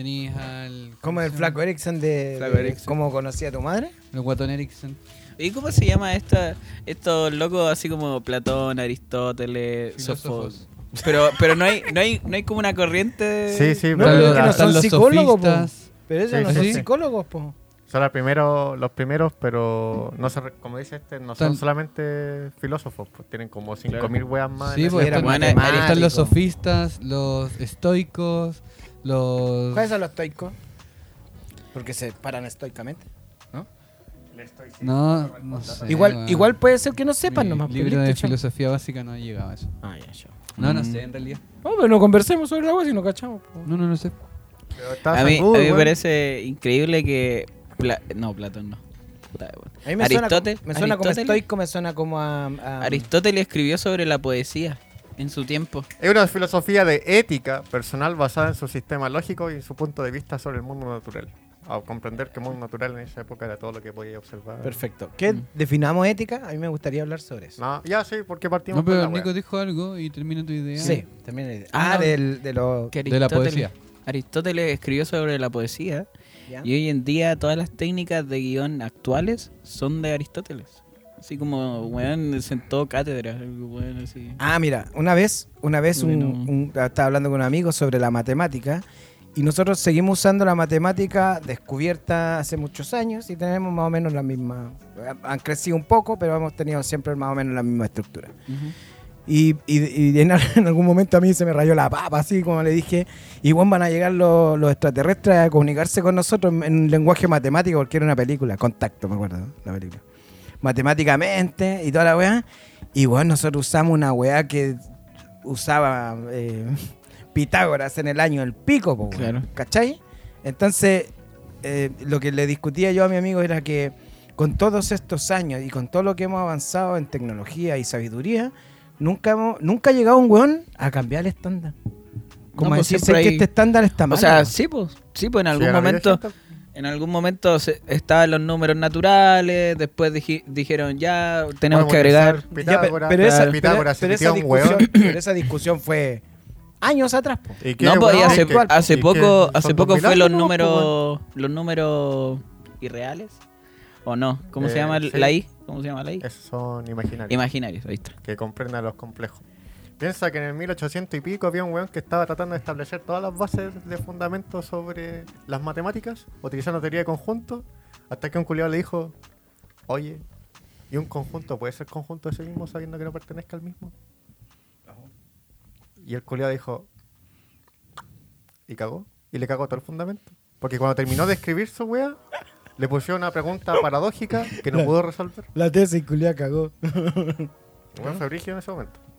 Tenías al. Como el flaco? Erickson de, Flaco de Erickson. cómo conocía a tu madre. El guatón Erickson. ¿Y cómo se llama esta, estos locos así como Platón, Aristóteles. Sofos? Pero, pero no hay, no hay, no hay como una corriente. de- Sí, sí, No, pero que no la- son los psicólogos, po. sofistas. Pero ellos Sí, no son sí. psicólogos, po. son los primeros, los primeros, pero no se, re- como dice este, no son Están- solamente filósofos, pues tienen como 5.000 Claro. weas más. Sí, pues están, están los sofistas, los estoicos, los. ¿Cuáles son los estoicos? Porque se paran estoicamente. No, no sé. igual, weón. igual puede ser que no sepan Mi nomás. libro pero de listo, filosofía básica no ha llegado a eso. Ah, ya, chao. No, no Mm. sé, en realidad. No, pero no conversemos sobre la wea si no cachamos. po. No, no, no sé. Pero está A mí, a mí me parece increíble que. Pla- no, Platón no. Bueno. A mí me suena, Aristóteles- como- me suena como Aristóteles- estoico, me suena como a... a- Aristóteles escribió sobre la poesía en su tiempo. Es una filosofía de ética personal basada en su sistema lógico y su punto de vista sobre el mundo natural. A comprender que el mundo natural en esa época era todo lo que podía observar. Perfecto. ¿Qué Mm. definamos ética? A mí me gustaría hablar sobre eso. No, ya sí, porque partimos No, pero con la Nico wea. dijo algo y termina tu idea. Sí, también hay idea. Ah, Ah, no. del, de. Que De la poesía. Aristóteles escribió sobre la poesía ¿ya? y hoy en día todas las técnicas de guion actuales son de Aristóteles. Así como, weón, sentó cátedra. weón, así. Ah, mira, una vez, una vez un, Bueno. un- estaba hablando con un amigo sobre la matemática y nosotros seguimos usando la matemática descubierta hace muchos años y tenemos más o menos la misma, han crecido un poco, pero hemos tenido siempre más o menos la misma estructura. Y, y- y en, en algún momento a mí se me rayó la papa, así como le dije, y bueno, van a llegar los, los extraterrestres a comunicarse con nosotros en, en lenguaje matemático, porque era una película, Contacto, me acuerdo, ¿no? la película. Matemáticamente y toda la weá. Y bueno, nosotros usamos una weá que usaba eh, Pitágoras en el año el pico, po, Claro. ¿cachai? Entonces, eh, lo que le discutía yo a mi amigo era que con todos estos años y con todo lo que hemos avanzado en tecnología y sabiduría, nunca hemos, nunca ha llegado un weón a cambiar el estándar. Como No, pues decirse que hay- este estándar está mal. O sea, sí, pues, sí, pues en algún momento, gente- en algún momento se- estaban los números naturales, después dijeron ya tenemos que agregar. utilizar Ya, pe- Pitágoras, pero, esa, claro, pero- Pitágoras se pero esa discusión, pero esa discusión fue años atrás. po. ¿Y qué, No, pues, hace, ¿Qué- hace poco, ¿Son hace poco 2000 fue los números, los números irreales, ¿o no? ¿Cómo se Eh, llama sí. la I? ¿Cómo se llama la I? Esos son imaginarios. Imaginarios, ahí está. que comprendan los complejos. Piensa que en el 1800 y pico había un weón que estaba tratando de establecer todas las bases de fundamento sobre las matemáticas, utilizando teoría de conjunto, hasta que un culiado le dijo, oye, ¿y un conjunto puede ser conjunto de sí mismo sabiendo que no pertenezca al mismo? Y el culiado dijo, y cagó, y le cagó todo el fundamento. Porque cuando terminó de escribir su wea, le pusieron una pregunta paradójica que no pudo resolver. La tesis culia cagó. Bueno, fue en ese momento.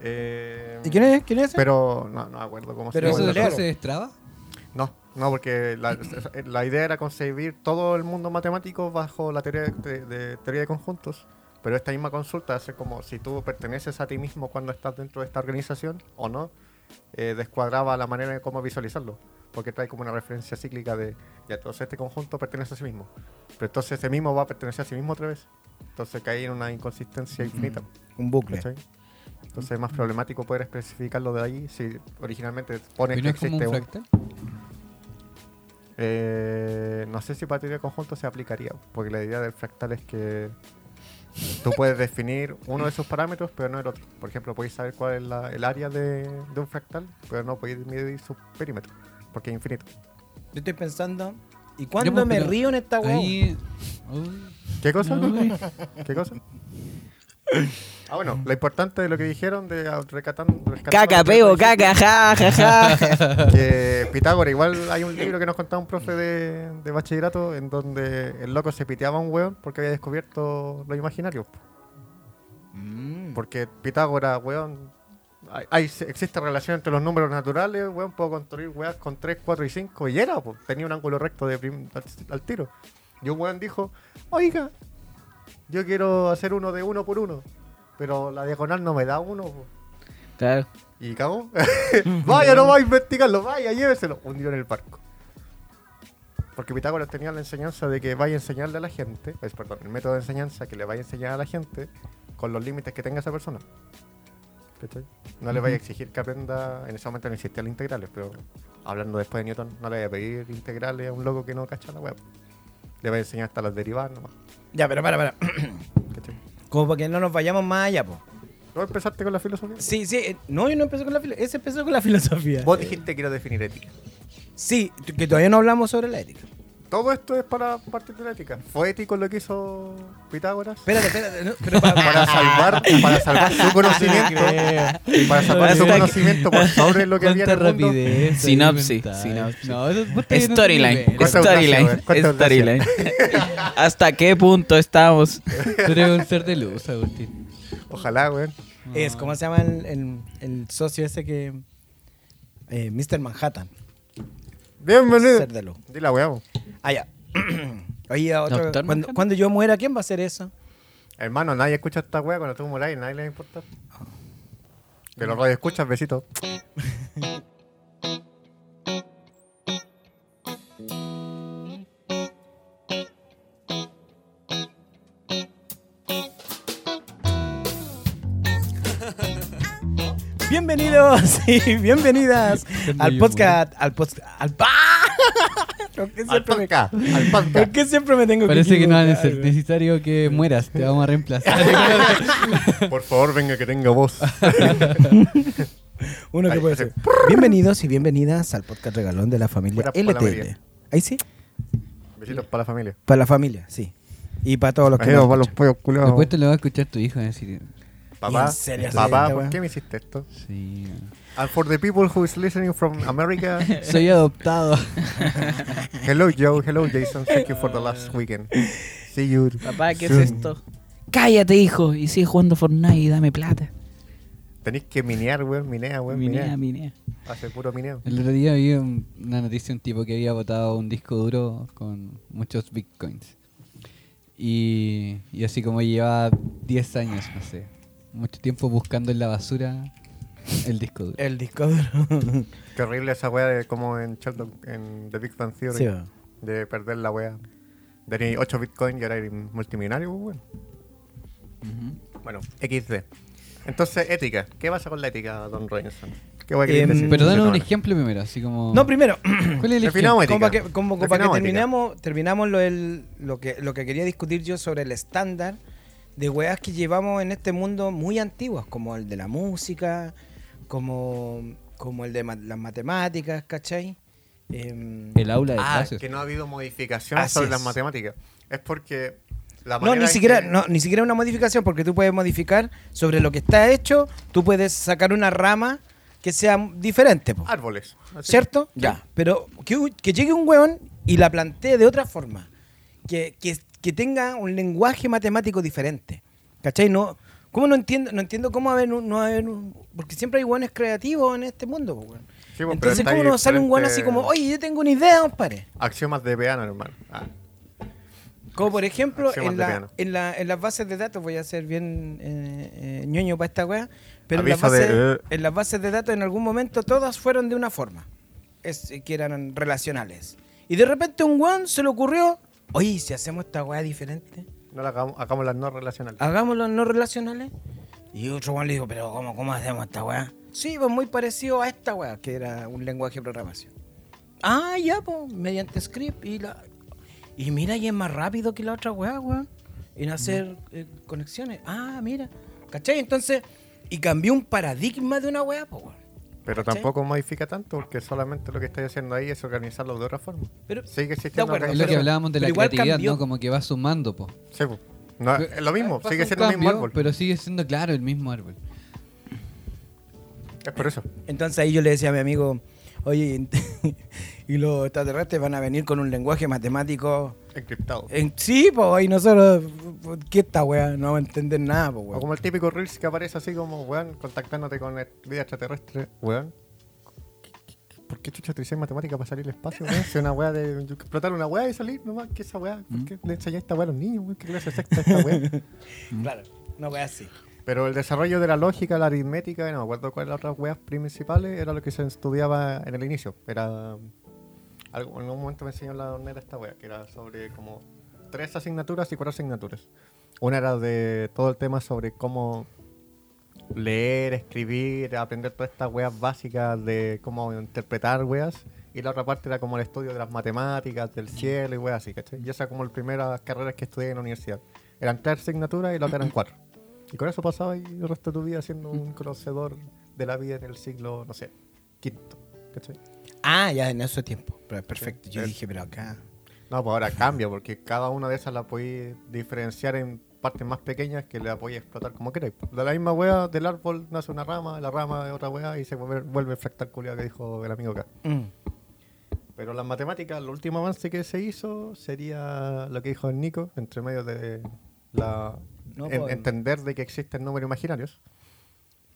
Eh, ¿Y quién es? ¿Quién es? Pero no, no me acuerdo cómo Pero se ¿Eso llama. de claro. clase de Strava? No, no, porque la, la idea era concebir todo el mundo matemático bajo la teoría de, de- teoría de conjuntos. Pero esta misma consulta hace como si tú perteneces a ti mismo cuando estás dentro de esta organización o no, eh, descuadraba la manera de cómo visualizarlo. Porque trae como una referencia cíclica de, ya, entonces este conjunto pertenece a sí mismo. Pero entonces ese mismo va a pertenecer a sí mismo otra vez. Entonces cae en una inconsistencia infinita. Un bucle. ¿cachai? Entonces es más problemático poder especificarlo de ahí si originalmente pones ¿Y que no es como existe un un... fractal? Eh, no sé si para teoría de conjunto se aplicaría, porque la idea del fractal es que tú puedes definir uno de esos parámetros, pero no el otro. Por ejemplo, podéis saber cuál es la- el área de, de un fractal, pero no podéis medir su perímetro, porque es infinito. Yo estoy pensando, ¿y cuándo me río en esta weá? Ahí. ¿Qué cosa? ¿Qué cosa? Ah, bueno, lo importante de lo que dijeron de ah, recatando... rescatando Caca, peo, caca, ja, ja, ja. que Pitágoras, igual hay un libro que nos contaba un profe de, de bachillerato en donde el loco se piteaba a un weón porque había descubierto los imaginarios. Mm. Porque Pitágoras, weón, hay, hay- existe relación entre los números naturales, weón, puedo construir weas con 3, 4 y 5 y era, pues, tenía un ángulo recto de prim- al, al tiro. Y un weón dijo, oiga, yo quiero hacer uno de uno por uno, pero la diagonal no me da uno. po". Claro. Y cagó. vaya, no va a investigarlo, vaya, lléveselo. Hundió en el barco. Porque Pitágoras tenía la enseñanza de que vaya a enseñarle a la gente, es, perdón, el método de enseñanza que le vaya a enseñar a la gente con los límites que tenga esa persona. ¿cachai? No le vaya a exigir que aprenda, en ese momento no existían las integrales, pero hablando después de Newton, no le vaya a pedir integrales a un loco que no cacha la web. Le vaya a enseñar hasta las derivadas nomás, Ya, pero para, para. Como para que no nos vayamos más allá, po. ¿No empezaste con la filosofía? Sí, sí. eh, No, yo no empecé con la filosofía. Ese empezó con la filosofía. Vos dijiste quiero definir ética. Sí, que todavía no hablamos sobre la ética. Todo esto es para partir de la ética. ¿Fue ético lo que hizo Pitágoras? Espérate, espérate. no, pero para, Para salvar, para salvar su conocimiento, para salvar su Hasta que- conocimiento por sobre lo que había en Cuánta el mundo. rapidez. Sinopsis, argumental. sinopsis. No, eso- vos estás en otro Storyline, nivel. ¿Cuánta audacia, storyline, storyline. ¿Hasta qué punto estamos? Tú eres un ser de luz, Agustín. Ojalá, weón. es, ¿cómo se llama el, el- el socio ese que. Eh, Mr. Manhattan. Bienvenido. Ser de luz. Dile weá. po. Ah, ya. Oye, a otro, Doctor cuando, cuando yo muera, ¿quién va a hacer eso? Hermano, nadie escucha esta weá cuando tú moráis, nadie le va a importar. Que los radio escuchas, besito. Bienvenidos y bienvenidas al podcast. Al podcast. Al. ¿Por qué siempre me, ¿por qué siempre me tengo Parece que no es necesario que mueras, te vamos a reemplazar. Por favor, venga que tenga voz. Uno que Ahí, puede ser. Bienvenidos y bienvenidas al podcast regalón de la familia Buenas por la LTL. María. Ahí sí, Besitos para la familia. para la familia, sí. Y para todos los que Besitos nos para los escuchan. pollos culiados. Después te lo va a escuchar tu hijo y decir, Papá, ¿En serio haces papá, esta ¿por qué me hiciste esto? sí. And for the people who is listening from America, Soy adoptado. hello Joe, hello Jason, thank you for the last weekend. See you. Papá, ¿qué es esto? Cállate, hijo, y sigue jugando Fortnite y dame plata. Tenéis que minear, weón, minea, weón, Minea, minea. minea. Hace puro mineo. El otro día vi un- una noticia de un tipo que había botado un disco duro con muchos bitcoins. Y, y así como llevaba 10 años, no sé, mucho tiempo buscando en la basura el disco duro. El disco duro. Qué horrible esa weá de como en Sheldon, en The Big Bang Theory, sí, de perder la weá. Tenéis 8 bitcoins y ahora eres multimillonario, pues, weón. Ujú. Bueno, XD. Entonces, ética. ¿Qué pasa con la ética, Don Robinson? ¿Qué weá queréis Em, decir? Pero danos un ejemplo primero, así como... No, primero, ¿Cuál es el ejemplo? como para que, como, como para que terminamos, terminamos lo, del- lo, que, lo que quería discutir yo sobre el estándar de weas que llevamos en este mundo muy antiguas, como el de la música, como, como el de ma- las matemáticas, ¿cachai? Em, El aula de Ah, clases. que no ha habido modificaciones Así sobre es. las matemáticas. Es porque la no, ni siquiera, que- no, ni siquiera una modificación, porque tú puedes modificar sobre lo que está hecho, tú puedes sacar una rama que sea diferente, po, Árboles. así. ¿cierto? Ya, pero que llegue un weón y la plantee de otra forma, que, que, que tenga un lenguaje matemático diferente, ¿cachai? No, ¿Cómo no entiendo? No entiendo cómo haber un, no haber un- porque siempre hay weones creativos en este mundo, po, weón. Sí, pues, Entonces, ¿cómo no sale un weón así como, oye, yo tengo una idea, compadre? Axiomas de piano, hermano. Ah, Como por ejemplo, en, la, en, la, en las bases de datos, voy a ser bien eh, eh, ñoño para esta weá, pero en las, Aviso de, bases, eh. en las bases de datos en algún momento todas fueron de una forma, es, que eran relacionales. Y de repente un weón se le ocurrió, oye, ¿y si hacemos esta weá diferente, no la hagamos, hagamos las no relacionales. hagámoslo no relacionales. Y otro weón le dijo, pero ¿cómo, cómo hacemos esta weá? Sí, pues muy parecido a esta weá, que era un lenguaje de programación. Ah, ya, pues, mediante script y la... Y mira, y es más rápido que la otra weá, weón. En hacer eh, conexiones. Ah, mira. ¿Cachai? Entonces, y cambió un paradigma de una weá, pues, weón. Pero ¿cachai? tampoco modifica tanto porque solamente lo que estáis haciendo ahí es organizarlo de otra forma. Pero, Sigue existiendo. Acuerdo, Es lo que hablábamos de la creatividad, cambió. ¿no? Como que va sumando, po. Sí, pues. No, es lo mismo, sigue siendo el mismo árbol. Pero sigue siendo, claro, el mismo árbol. Es por eso. Entonces ahí yo le decía a mi amigo, oye, y los extraterrestres van a venir con un lenguaje matemático. Encriptado. En, sí, pues, y nosotros, ¿qué esta weá? No vamos a entender nada, pues, O weón. como el típico Reels que aparece así como, weón, contactándote con el- vida extraterrestre, weón. ¿Por qué chucha te hiciste matemática para salir al espacio, weón? Si una weá de explotar una weá y salir nomás, ¿qué esa weá? ¿Por qué le enseñáis esta weá a los niños, weón? ¿Qué clase es esta weá? Claro, una weá así. Pero el desarrollo de la lógica, la aritmética, no me acuerdo cuáles las otras weas principales, era lo que se estudiaba en el inicio. Era. Algo, en un momento me enseñó la donera esta wea, que era sobre como tres asignaturas y cuatro asignaturas. Una era de todo el tema sobre cómo leer, escribir, aprender todas estas weas básicas de cómo interpretar weas. Y la otra parte era como el estudio de las matemáticas, del cielo y weas así, ¿cachai? Y esa como las primeras carreras que estudié en la universidad. Eran tres asignaturas y la otra eran cuatro. Y con eso pasaba y el resto de tu vida siendo un conocedor de la vida en el siglo, no sé, quinto, ¿cachai? Ah, ya en ese tiempo. Pero perfecto. Yo Sí. dije, pero acá. No, pues ahora cambia, porque cada una de esas la podéis diferenciar en partes más pequeñas que la podéis explotar como queráis. De la misma wea del árbol nace una rama, la rama de otra wea y se vuelve, vuelve el fractal culiado que dijo el amigo acá. Mm. Pero las matemáticas, el último avance que se hizo sería lo que dijo el Nico, entre medio de la No, en- pues- entender de que existen números imaginarios.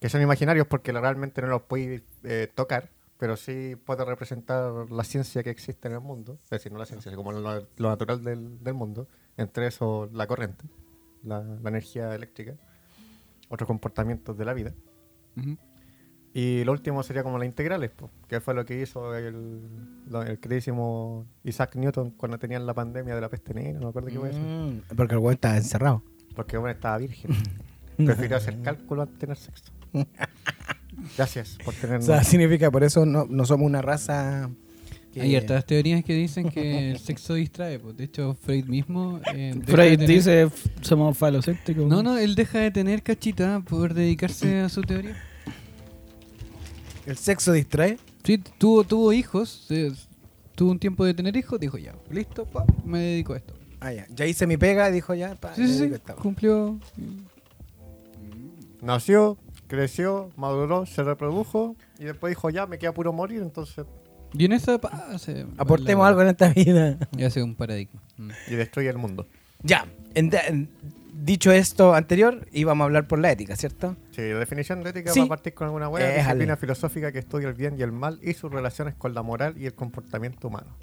Que son imaginarios porque realmente no los podéis eh, tocar, pero sí puede representar la ciencia que existe en el mundo. Es decir, no la ciencia, como lo, lo natural del, del mundo. Entre eso, la corriente, la, la energía eléctrica, otros comportamientos de la vida. Ujú. Y lo último sería como las integrales, po, que fue lo que hizo el, el queridísimo Isaac Newton cuando tenían la pandemia de la peste negra, no me acuerdo qué fue eso. Mm, Porque el weón estaba encerrado. Porque bueno, estaba virgen. Prefirió hacer cálculo antes de tener sexo. Gracias por O tenernos. sea, significa por eso no, no somos una raza. que- Hay hartas teorías que dicen que el sexo distrae. Pues. De hecho, Freud mismo. eh, deja de Freud tener- dice somos falocéntricos. No, no, él deja de tener cachita por dedicarse a su teoría. El sexo distrae. Sí, tuvo, tuvo hijos. eh, tuvo un tiempo de tener hijos. Dijo, ya, listo, pa, me dedico a esto. Ah, ya. Ya hice mi pega, dijo ya. pa, Sí, sí, sí. Cumplió. Nació, creció, maduró, se reprodujo y después dijo, ya, me queda puro morir, entonces... Y en esa. Aportemos la- algo en esta vida. Y hace un paradigma. Mm. Y destruye el mundo. Ya. en- en- dicho esto anterior, íbamos a hablar por la ética, ¿cierto? Sí, la definición de ética Sí. va a partir con alguna Éjale. disciplina filosófica que estudia el bien y el mal y sus relaciones con la moral y el comportamiento humano.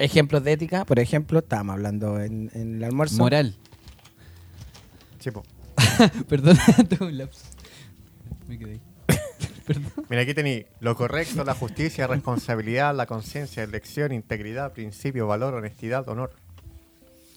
Ejemplos de ética, por ejemplo, estábamos hablando en, en el almuerzo. Moral. Sí, po. Perdón, tengo un lapsus. Me quedé. Mira, aquí tenéis lo correcto, la justicia, responsabilidad, la conciencia, elección, integridad, principio, valor, honestidad, honor.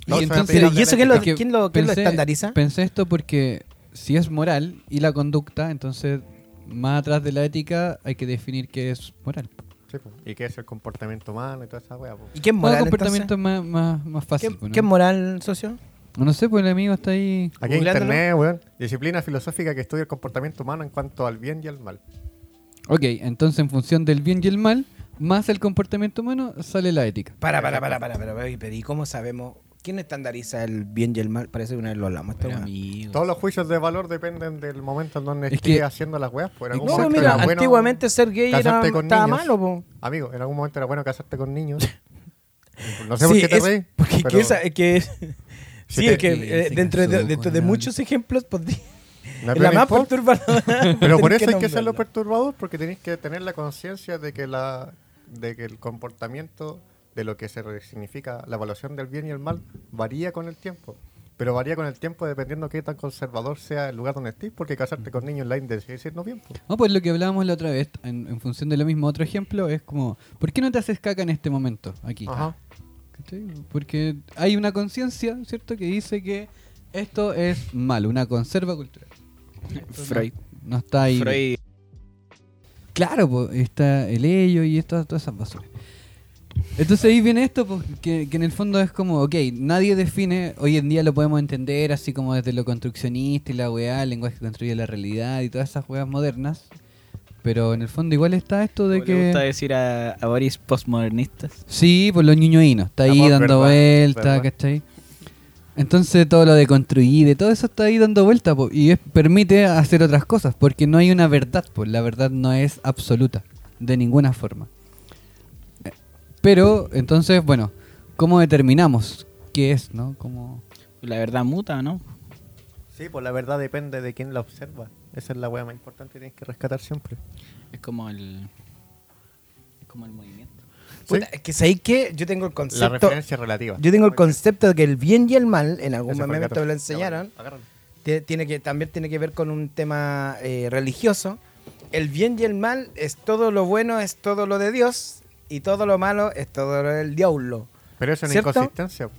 Y Todos son entonces- Pero, ¿y eso quién lo, que quién lo, quién lo estandariza? Pensé esto porque si es moral y la conducta, entonces más atrás de la ética hay que definir qué es moral. Sí. ¿Y qué es el comportamiento humano y toda esa wea? po? ¿Y qué es moral? el comportamiento entonces? es más, más, más fácil. ¿Qué, ¿no? qué es moral, socio? No sé, pues el amigo está ahí. Aquí en internet, weón. Disciplina filosófica que estudia el comportamiento humano en cuanto al bien y al mal. Ok, entonces en función del bien y el mal, más el comportamiento humano, sale la ética. Para, para, para, para, para, ¿y cómo sabemos? ¿Quién estandariza el bien y el mal? Parece que una vez lo hablamos. amigo. Todos los juicios de valor dependen del momento en donde Es estés que- haciendo las weas. Pues en algún No, momento mira, era bueno- antiguamente ser gay era, casarte con estaba niños. malo, po. Amigo, en algún momento era bueno casarte con niños. No sé por qué te reís. Porque pero que esa- es que, sí, es que eh, dentro, de, dentro de la- muchos ejemplos, podría- no es me la más perturbadora. Pero por eso hay que nombrarla. perturbador, porque tenéis que tener la conciencia de que la de que el comportamiento de lo que se significa la evaluación del bien y el mal varía con el tiempo. Pero varía con el tiempo dependiendo qué tan conservador sea el lugar donde estés, porque casarte con niños online de sigue siendo bien. No, pues lo que hablábamos la otra vez, en, en función de lo mismo, otro ejemplo es como, ¿por qué no te haces caca en este momento, aquí? Ajá. Porque hay una conciencia, ¿cierto?, que dice que esto es malo, una conserva cultural. Freud. No, no está ahí. Freud. Claro, está el ello y esto- todas esas basuras. Entonces ahí viene esto, pues, que, que en el fondo es como, ok, nadie define, hoy en día lo podemos entender así como desde lo construccionista y la weá, el lenguaje que construye la realidad y todas esas weas modernas, pero en el fondo igual está esto de Como le gusta que... decir a, a varios postmodernistas. Sí, por los ñoñoínos, está ahí Amor, dando verdad, vuelta, verdad. ¿cachai? Entonces todo lo de construir y todo eso está ahí dando vuelta po, y es- permite hacer otras cosas, porque no hay una verdad, pues la verdad no es absoluta, de ninguna forma. Pero, entonces, bueno, ¿cómo determinamos qué es, no? ¿Cómo... La verdad muta, ¿no? Sí, pues la verdad depende de quién la observa. Esa es la wea más importante que tienes que rescatar siempre. Es como el. Es como el movimiento. Puta, es que sabéis que yo tengo el La concepto. referencia relativa. Yo tengo el concepto de que el bien y el mal, en algún momento lo enseñaron, tiene que, también tiene que ver con un tema eh, religioso. El bien y el mal es todo lo bueno, es todo lo de Dios, y todo lo malo es todo lo del diablo. Pero eso es una ¿Cierto? inconsistencia.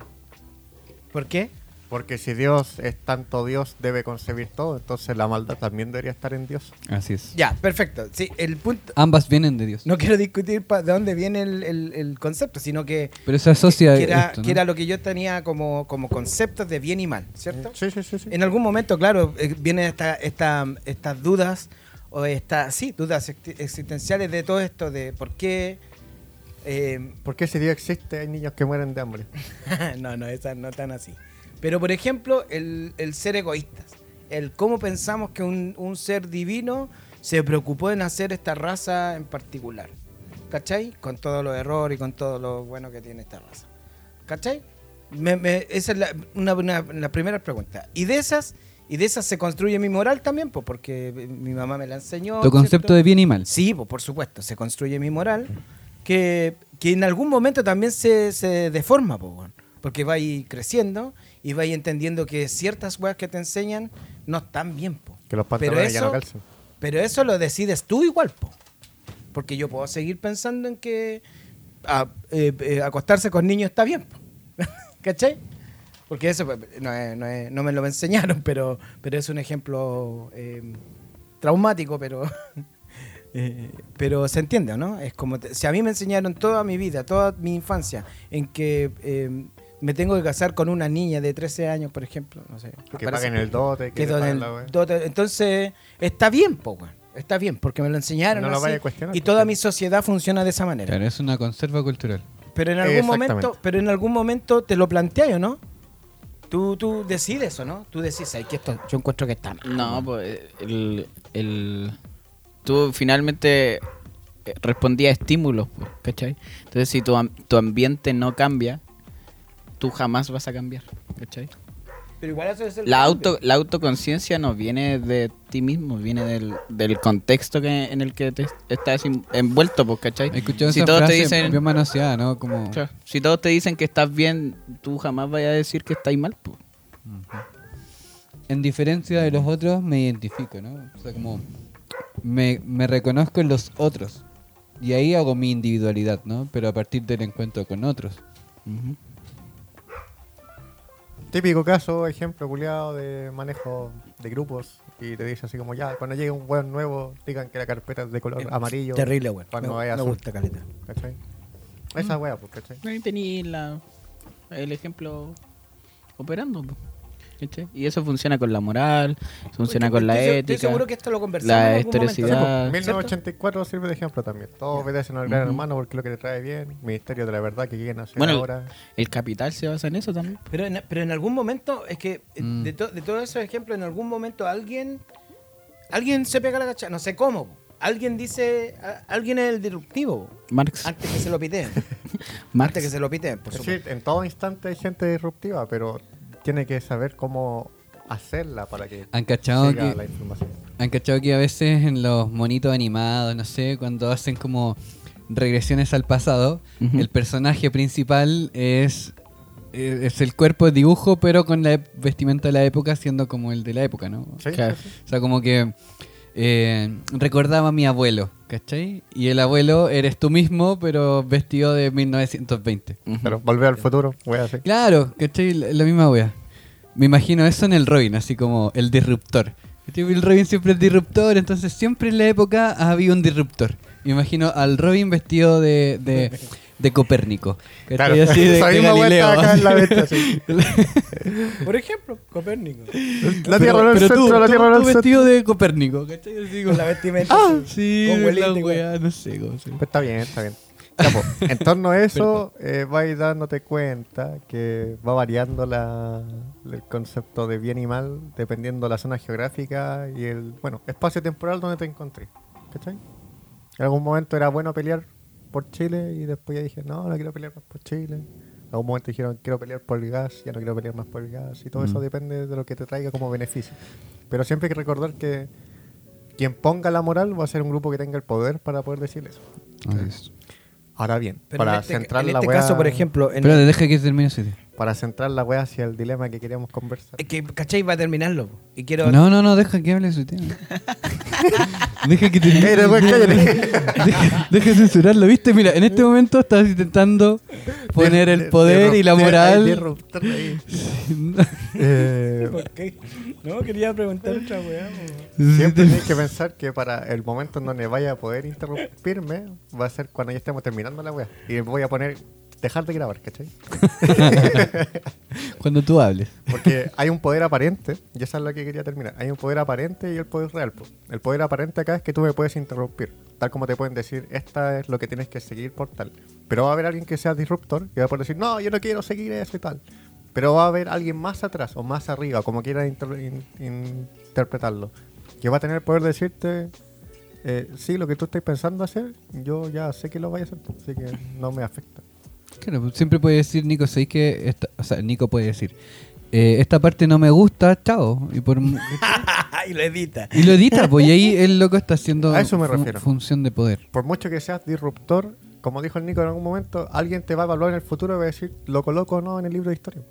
¿Por qué? Porque si Dios es tanto Dios, debe concebir todo, entonces la maldad también debería estar en Dios. Así es. Ya, perfecto. Sí, el punto. Ambas vienen de Dios. No quiero discutir de dónde viene el, el- el concepto, sino que, Pero se asocia que era, esto, ¿no? que era lo que yo tenía como, como conceptos de bien y mal, ¿cierto? Sí, sí, sí. sí. En algún momento, claro, eh, vienen esta, esta, estas dudas, o estas, sí, dudas ex- existenciales de todo esto, de por qué. eh, ¿Por qué si Dios existe hay niños que mueren de hambre? no, no, esas no tan así. Pero, por ejemplo, el, el ser egoístas. El cómo pensamos que un, un ser divino se preocupó en hacer esta raza en particular. ¿Cachai? Con todos los errores y con todo lo bueno que tiene esta raza. ¿Cachai? Me- me- esa es la, una, una- la primera pregunta. Y de esas, y de esas se construye mi moral también, pues, porque mi mamá me la enseñó. Tu concepto ¿cierto? de bien y mal. Sí, pues, por supuesto, se construye mi moral, que, que en algún momento también se, se deforma, pues, weón. Porque va ahí creciendo y va ahí entendiendo que ciertas weas que te enseñan no están bien. po. Que los Pero pantalones ya no eso, calzan. pero eso lo decides tú igual, po. porque yo puedo seguir pensando en que eh, eh, acostarse con niños está bien, po. ¿cachai? Porque eso pues, no, es- no es- no me lo enseñaron, pero, pero es un ejemplo eh, traumático, pero, pero se entiende, ¿no? Es como te- si a mí me enseñaron toda mi vida, toda mi infancia, en que me tengo que casar con una niña de 13 años, por ejemplo, no sé. Que paguen el dote, que que paguen el la wea. dote- entonces está bien, po. Está bien, porque me lo enseñaron No lo así, vaya a cuestionar, y porque- toda mi sociedad funciona de esa manera. Claro, es una conserva cultural. Pero en algún momento, pero en algún momento te lo planteas, ¿o no? Tú, tú decides, ¿o no? Tú decides, "Ay, que esto yo encuentro que está mal. No, pues el, el- tú finalmente eh, respondías a estímulos, pues, ¿cachai? Entonces si tu, am- tu ambiente no cambia, tú jamás vas a cambiar, ¿cachai? Pero igual eso es el La, cambio. auto, la autoconciencia no viene de ti mismo, viene del, del contexto que, en el que te estás en- envuelto, pues, ¿cachai? Si esa todos te frase dicen- bien manoseada, ¿no? Como... Claro, Si todos te dicen que estás bien, tú jamás vayas a decir que estáis mal, pues. En diferencia de los otros, me identifico, ¿no? O sea, como me, me reconozco en los otros. Y ahí hago mi individualidad, ¿no? Pero a partir del encuentro con otros. Ujú. Típico caso, ejemplo culiado de manejo de grupos y te dice así como ya, cuando llegue un weón nuevo, digan que la carpeta es de color amarillo. Terrible, weón. Cuando Me, vaya me azul. gusta, caleta. ¿Cachai? Esa wea, pues, ¿cachai? Ahí tení la, el ejemplo operando. Y eso funciona con la moral, funciona con la Estoy ética, Estoy seguro que esto lo conversamos la historicidad. ¿no? 1984 sirve de ejemplo también. Todos obedecen al gran Ujú. hermano porque es lo que te trae bien. Ministerio de la verdad que quieren hacer Bueno, ahora. el capital se basa en eso también. Pero en, pero en algún momento, es que eh, Mm. de, to- de todos esos ejemplos, en algún momento alguien alguien se pega la cacha, no sé cómo. Alguien dice, a- alguien es el disruptivo, Marx. antes que se lo piteen. Marx. antes que se lo piteen, por Es supuesto. decir, en todo instante hay gente disruptiva, pero tiene que saber cómo hacerla para que ¿Han cachado, que, la información. ¿Han cachado que a veces en los monitos animados, no sé, cuando hacen como regresiones al pasado, el personaje principal es, es el cuerpo de dibujo, pero con la ep- vestimenta de la época siendo como el de la época, ¿no? Sí, Claro. sí, sí. O sea, como que eh, recordaba a mi abuelo, ¿cachai? Y el abuelo eres tú mismo, pero vestido de 1920. Ujú. Pero volver al futuro, voy a hacer. Claro, ¿cachai? La, misma wea. Me imagino eso en el Robin, así como el disruptor. El Robin siempre es disruptor, entonces siempre en la época ha habido un disruptor. Me imagino al Robin vestido de, de, de Copérnico. Claro, Así de, esa de misma Galileo. está acá en la venta, sí. Por ejemplo, Copérnico. La Tierra no es el pero tú, centro, la tú- Tierra no es el centro. vestido de Copérnico, ¿cachai? Así Con la vestimenta. Ah, sí, con la huelita wea, no sé cómo se Pues está bien, está bien. Ya, pues, en torno a eso, eh, vais dándote cuenta que va variando la, el concepto de bien y mal dependiendo de la zona geográfica y el bueno espacio temporal donde te encontré. ¿Cachai? En algún momento era bueno pelear por Chile y después ya dije, no, no quiero pelear más por Chile. En algún momento dijeron, quiero pelear por el gas, ya no quiero pelear más por el gas. Y todo eso depende de lo que te traiga como beneficio. Pero siempre hay que recordar que quien ponga la moral va a ser un grupo que tenga el poder para poder decir eso. Ahora bien, Pero para en este, centrar en la este wea- caso, por ejemplo, en, Pero deja que termine ese día. Para centrar la wea hacia el dilema que queríamos conversar. Es que, ¿cachai? Va a terminarlo. Y quiero. No, no, no, deja que hable su tema. deja que termine. Después cállate. deja, deja censurarlo, ¿viste? Mira, en este momento estás intentando poner De- el de- poder de- y la de- moral. de disruptor ahí. Eh, ¿Por qué? No, quería preguntar otra weá. Siempre tienes que pensar que para el momento en donde vaya a poder interrumpirme va a ser cuando ya estemos terminando la wea. Y voy a poner dejar de grabar, ¿cachai? Cuando tú hables. Porque hay un poder aparente, y eso es lo que quería terminar. Hay un poder aparente y el poder real. El poder aparente acá es que tú me puedes interrumpir. Tal como te pueden decir, esta es lo que tienes que seguir por tal. Pero va a haber alguien que sea disruptor y va a poder decir, no, yo no quiero seguir eso y tal. Pero va a haber alguien más atrás o más arriba, como quieras inter- in- interpretarlo, que va a tener el poder de decirte, eh, sí, lo que tú estás pensando hacer, yo ya sé que lo voy a hacer, así que no me afecta. Claro, pues siempre puede decir Nico, ¿sabéis que esta, o sea, Nico puede decir, eh, esta parte no me gusta, chao. Y, por, y lo edita. y lo edita, pues y ahí el loco está haciendo A eso me refiero. función de poder. por mucho que seas disruptor, como dijo el Nico en algún momento, alguien te va a evaluar en el futuro y va a decir, lo coloco o no en el libro de historia.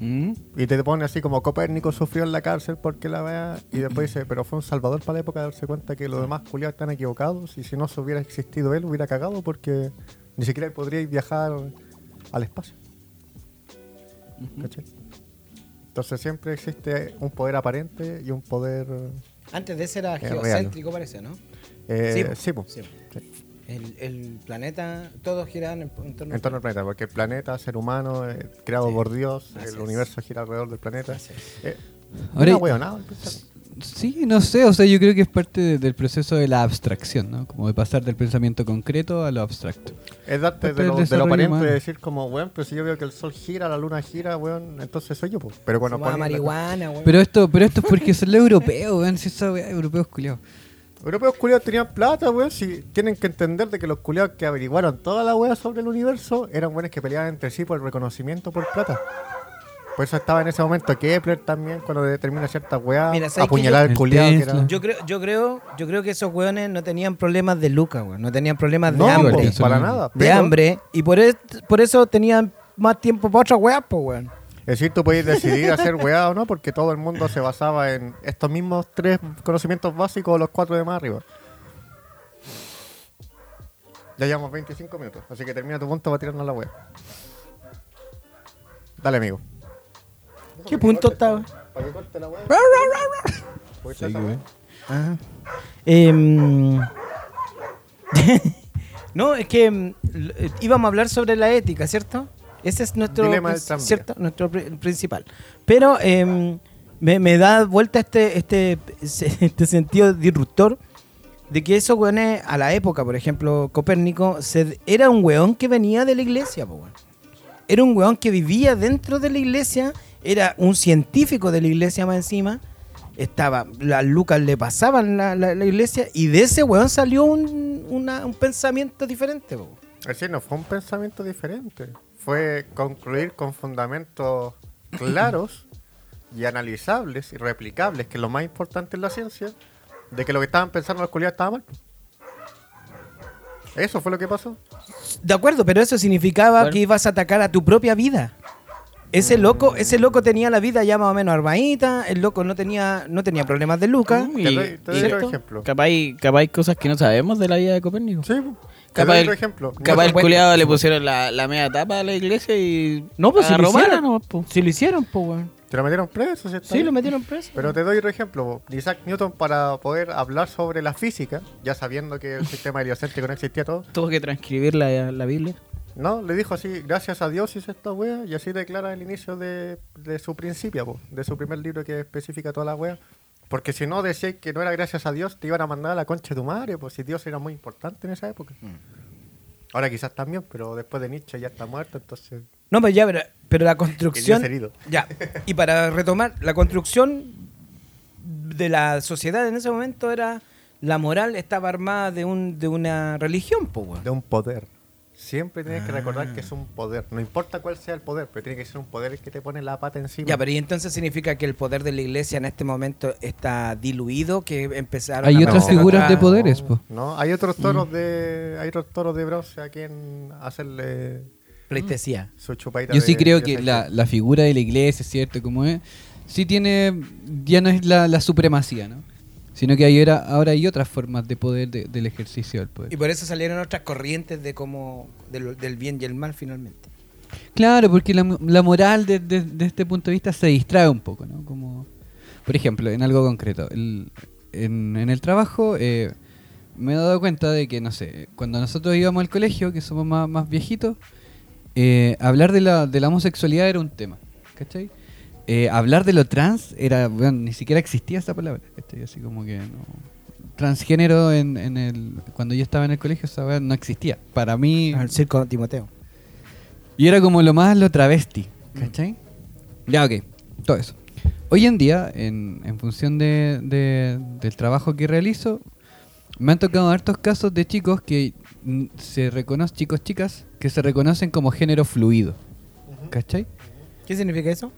Mm. Y te pone así como Copérnico sufrió en la cárcel porque la vea. Y después dice, pero fue un salvador para la época de darse cuenta que los demás culiados están equivocados. Y si no se hubiera existido él, hubiera cagado porque ni siquiera podría viajar al espacio. ¿Cachai? Entonces siempre existe un poder aparente y un poder. Antes de ese era real. geocéntrico, parece, ¿no? eh, Sí, po. sí, po. Sí. El, el planeta, todos giran en, en torno En torno al planeta, porque el planeta, ser humano, eh, creado Sí. por Dios, Así el es. universo gira alrededor del planeta. Eh, Ahora- pensar. Sí, no sé, o sea, yo creo que es parte de- del proceso de la abstracción, ¿no? Como de pasar del pensamiento concreto a lo abstracto. Es darte de lo, de lo aparente humano. de decir como, weón, pero si yo veo que el sol gira, la luna gira, weón, entonces soy yo, po. Pero cuando ponen marihuana, weón. Pero esto, pero esto es porque son los europeos, weón, si esos weá, europeos culiados. Europeos culiados tenían plata, weón, si tienen que entender de que los culiados que averiguaron toda la weá sobre el universo eran buenos que peleaban entre sí por el reconocimiento por plata. Por eso estaba en ese momento Kepler también, cuando determina ciertas weas, Mira, ¿sabes apuñalar que al yo- culiado que Tesla. era... Yo creo, yo creo, yo creo que esos weones no tenían problemas de lucas, weón. No tenían problemas de No, hambre. po, para nada. de pero- hambre. Y por, es- por eso tenían más tiempo para otras weas, pues, weón. Es decir, tú puedes decidir hacer weá o no, porque todo el mundo se basaba en estos mismos tres conocimientos básicos o los cuatro de más arriba. Ya llevamos 25 minutos, así que termina tu punto para tirarnos la weá. Dale, amigo. ¿Qué punto estaba? Para que corte la weá. Sí. Ajá. Em, no, es que em, l- eh, íbamos a hablar sobre la ética, ¿cierto? Ese es nuestro, Dilema del prin- tranvía. ¿cierto? nuestro pri- principal. Pero em, me, me da vuelta este, este, este sentido disruptor de que esos weones a la época, por ejemplo, Copérnico, se- era un weón que venía de la iglesia, po, weón. Era un weón que vivía dentro de la iglesia, era un científico de la iglesia más encima. Estaba, las lucas le pasaban la, la- la iglesia y de ese weón salió un, una- un pensamiento diferente. po. Es decir, no fue un pensamiento diferente. Fue concluir con fundamentos claros y analizables y replicables, que es lo más importante en la ciencia, de que lo que estaban pensando los culiados estaba mal. Eso fue lo que pasó. De acuerdo, pero eso significaba Bueno. que ibas a atacar a tu propia vida. Ese loco, ese loco tenía la vida ya más o menos armadita, el loco no tenía, no tenía problemas de lucas. Mm, Te y- doy, te doy otro ejemplo. Capaz hay, capaz hay cosas que no sabemos de la vida de Copérnico. Sí, te Capaz doy el- otro ejemplo. Capaz el culiado le pusieron la, la media tapa a la iglesia y. No, pues si lo hicieron. nomás, po. Si lo hicieron, pues weón. Te lo metieron preso, ¿sí? está Sí, bien. lo metieron preso. Pero te doy otro ejemplo. Isaac Newton, para poder hablar sobre la física, ya sabiendo que el sistema heliocéntrico no existía todo, Tuvo que transcribir la, la Biblia. No, le dijo así, gracias a Dios hizo esta wea, y así declara el inicio de, de su principio, po, de su primer libro que especifica toda la wea. Porque si no decías que no era gracias a Dios, te iban a mandar a la concha de tu madre, pues si Dios era muy importante en esa época. Ahora quizás también, pero después de Nietzsche ya está muerto, entonces... No, pero ya, pero, pero la construcción. Ya, y para retomar, la construcción de la sociedad en ese momento era. La moral estaba armada de, un, de una religión, pues, weón. De un poder. Siempre tienes que recordar Ah. que es un poder. No importa cuál sea el poder, pero tiene que ser un poder el que te pone la pata encima. Ya, pero y entonces significa que el poder de la iglesia en este momento está diluido, que empezaron Hay a otras figuras de poderes, po. No, hay otros toros de hay otros toros de bronce a quien hacerle Pleitesía. Su chupadita Yo sí de- creo de que la, la figura de la iglesia, ¿cierto? Como es, sí tiene, ya no es la, la supremacía, ¿no? Sino que hay ahora, ahora hay otras formas de poder, de- del ejercicio del poder. Y por eso salieron otras corrientes de cómo del, del bien y el mal finalmente. Claro, porque la, la moral de, de- de este punto de vista se distrae un poco, ¿no? Como, por ejemplo, en algo concreto, el- en, en el trabajo eh, me he dado cuenta de que, no sé, cuando nosotros íbamos al colegio, que somos más, más viejitos, eh, hablar de la, de la homosexualidad era un tema, ¿cachai? Eh, hablar de lo trans era, bueno, ni siquiera existía esa palabra, ¿cachai? Así como que no... Transgénero en, en el, cuando yo estaba en el colegio, esa no existía. Para mí... Al circo Timoteo. Y era como lo más lo travesti, ¿cachai? Ya, ok, todo eso. Hoy en día, en, en función de, de- del trabajo que realizo, me han tocado hartos casos de chicos que se reconocen, chicos, chicas, que se reconocen como género fluido, ¿cachai? ¿Qué significa eso?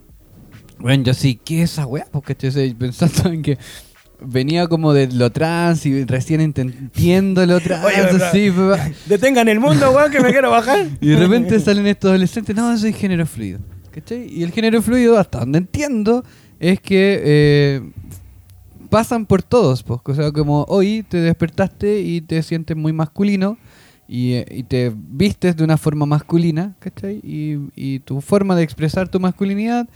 Bueno, yo sí, ¿qué es esa weá? Porque estoy pensando en que venía como de lo trans y recién ent- entiendo lo trans, Oye, así, Detengan el mundo, weón, que me quiero bajar. Y de repente salen estos adolescentes, no, soy género fluido. ¿Cachai? Y el género fluido, hasta donde entiendo, es que eh, pasan por todos. Pues. O sea, como hoy te despertaste y te sientes muy masculino y, eh, te vistes de una forma masculina, ¿cachai? Y, tu forma de expresar tu masculinidad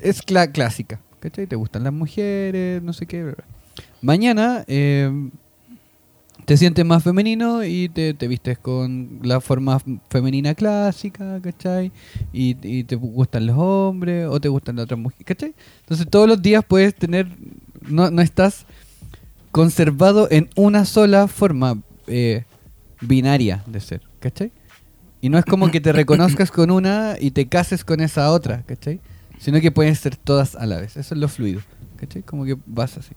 es cla- clásica, ¿cachai? Te gustan las mujeres, no sé qué. bla. Mañana eh, te sientes más femenino y te, te vistes con la forma femenina clásica, ¿cachai? Y, y te gustan los hombres o te gustan las otras mujeres, ¿cachai? Entonces todos los días puedes tener, no, no estás conservado en una sola forma eh, binaria de ser, ¿cachai? Y no es como que te reconozcas con una y te cases con esa otra, ¿cachai? Sino que pueden ser todas a la vez. Eso es lo fluido, ¿cachai? Como que vas así.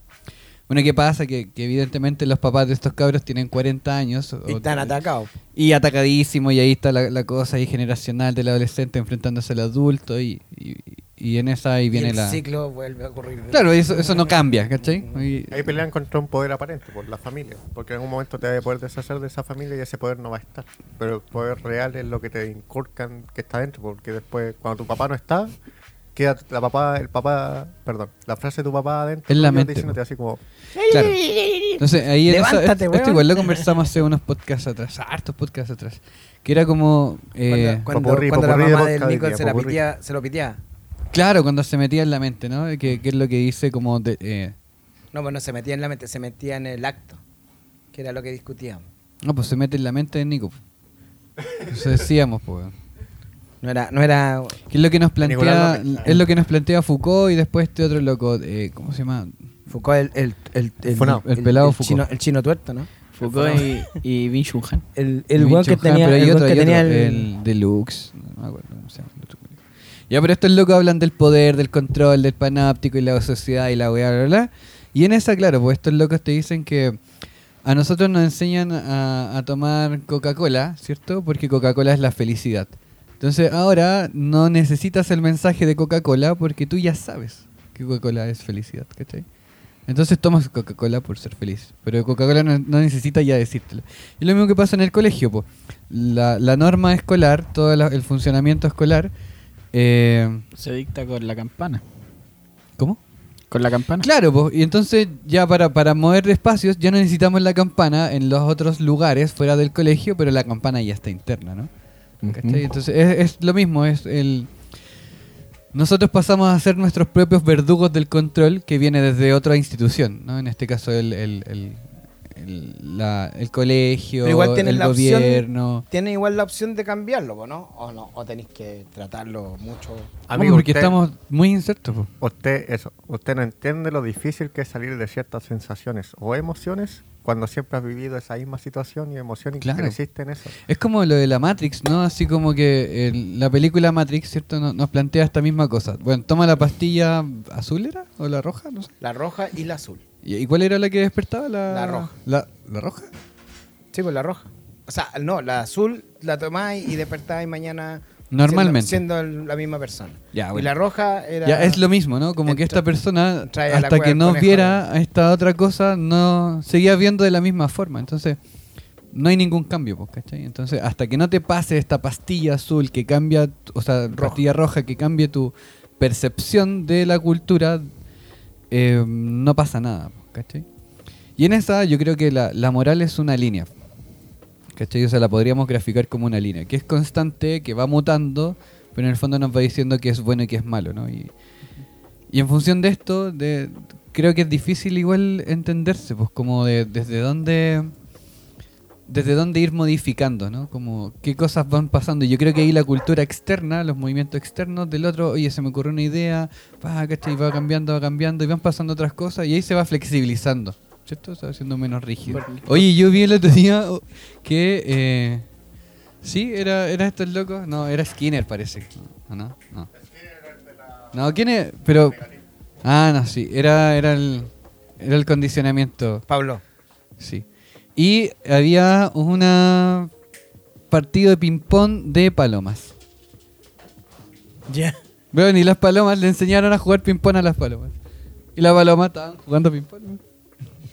Bueno, ¿qué pasa? Que, que evidentemente los papás de estos cabros tienen 40 años. Y están atacados. y atacadísimo, y ahí está la, la cosa ahí generacional del adolescente enfrentándose al adulto, y, y, y en esa ahí Y viene el la... ciclo vuelve a ocurrir. Claro, eso, eso no cambia, ¿cachai? Y- Ahí pelean contra un poder aparente, por la familia. Porque en algún momento te vas a poder deshacer de esa familia y ese poder no va a estar. Pero el poder real es lo que te inculcan que está dentro. Porque después, cuando tu papá no está, queda la papá, el papá, perdón, la frase de tu papá adentro. En la mente, Diciéndote así como, Claro. Entonces ahí en Levántate, esto, igual lo conversamos hace unos podcasts atrás, hartos podcasts atrás, que era como... eh, cuando cuando, popurrí, cuando la popurrí mamá del Nico se, la pitea, se lo piteaba. Claro, cuando se metía en la mente, ¿no? Que, que es lo que dice como... De, eh, No, pues no se metía en la mente, se metía en el acto. Que era lo que discutíamos. no, pues se mete en la mente de Nico. Eso decíamos, pues. No era, no era. Que es lo que nos plantea, López. es lo que nos plantea Foucault y después este otro loco, eh, ¿cómo se llama? Foucault, el, el, el, el, Funao. El pelado el Foucault. chino, el chino tuerto, ¿no? Foucault y, y Bin Han. El, Y el weón que tenía, pero hay el otro, que hay tenía otro, el, el Deluxe, no me acuerdo cómo se llama. Ya, pero estos locos hablan del poder, del control, del panáptico y la sociedad y la weá, bla, bla, bla. Y en esa, claro, pues estos locos te dicen que a nosotros nos enseñan a, a tomar Coca-Cola, ¿cierto? Porque Coca-Cola es la felicidad. Entonces ahora no necesitas el mensaje de Coca-Cola porque tú ya sabes que Coca-Cola es felicidad, ¿cachai? Entonces tomas Coca-Cola por ser feliz. Pero Coca-Cola no, no necesita ya decírtelo. Y lo mismo que pasa en el colegio, po. La, la norma escolar, todo la- el funcionamiento escolar. eh, Se dicta con la campana. ¿Cómo? Con la campana. Claro, po. y entonces ya para, para mover espacios ya no necesitamos la campana en los otros lugares fuera del colegio, pero la campana ya está interna, ¿no? ¿Cachai? Entonces es, es lo mismo, es el... Nosotros pasamos a ser nuestros propios verdugos del control que viene desde otra institución, ¿no? En este caso el, el, el, el- la- el colegio, Pero igual el la opción- gobierno... Tiene igual la opción de cambiarlo, ¿no? O no, o tenéis que tratarlo mucho. Amigo, porque usted- estamos muy insertos. Usted, eso, usted no entiende lo difícil que es salir de ciertas sensaciones o emociones cuando siempre has vivido esa misma situación y emoción y Claro. creciste en eso. Es como lo de la Matrix, ¿no? Así como que el- la película Matrix, ¿cierto? No- Nos plantea esta misma cosa. Bueno, toma la pastilla azul, ¿era? ¿O la roja? No sé. La roja y la azul. ¿Y y cuál era la que despertaba? La, La roja. ¿La, la roja? Sí, pues la roja. O sea, no, la azul la tomáis y despertáis mañana. Normalmente. Siendo, la misma persona. Ya, Y la roja era. Ya es lo mismo, ¿no? Como que esta persona, hasta que no viera esta otra cosa, no seguía viendo de la misma forma. Entonces, no hay ningún cambio, pues, ¿cachai? Entonces, hasta que no te pase esta pastilla azul que cambia, o sea, pastilla roja que cambie tu percepción de la cultura, eh, no pasa nada, pues, ¿cachai? Y en esa yo creo que la, la moral es una línea, ¿cachai? O sea, la podríamos graficar como una línea, que es constante, que va mutando, pero en el fondo nos va diciendo que es bueno y que es malo, ¿no? Y, y en función de esto, de, creo que es difícil igual entenderse, pues como de, desde dónde desde dónde ir modificando, ¿no? Como qué cosas van pasando. Yo creo que ahí la cultura externa, los movimientos externos del otro, oye, se me ocurrió una idea, va, ¿cachai? va cambiando, va cambiando, y van pasando otras cosas, y ahí se va flexibilizando, ¿cierto? Se va haciendo menos rígido. Oye, yo vi el otro día oh, que... Eh, ¿Sí? ¿Era, ¿Era esto el loco? No, era Skinner, parece. ¿O no? No. No, ¿quién es? Pero... Ah, no, sí. Era, era, el, era el condicionamiento. Pablo. Sí. Y había una partido de ping-pong de palomas. Ya. Bueno, y las palomas le enseñaron a jugar ping-pong a las palomas. Y las palomas estaban jugando ping-pong.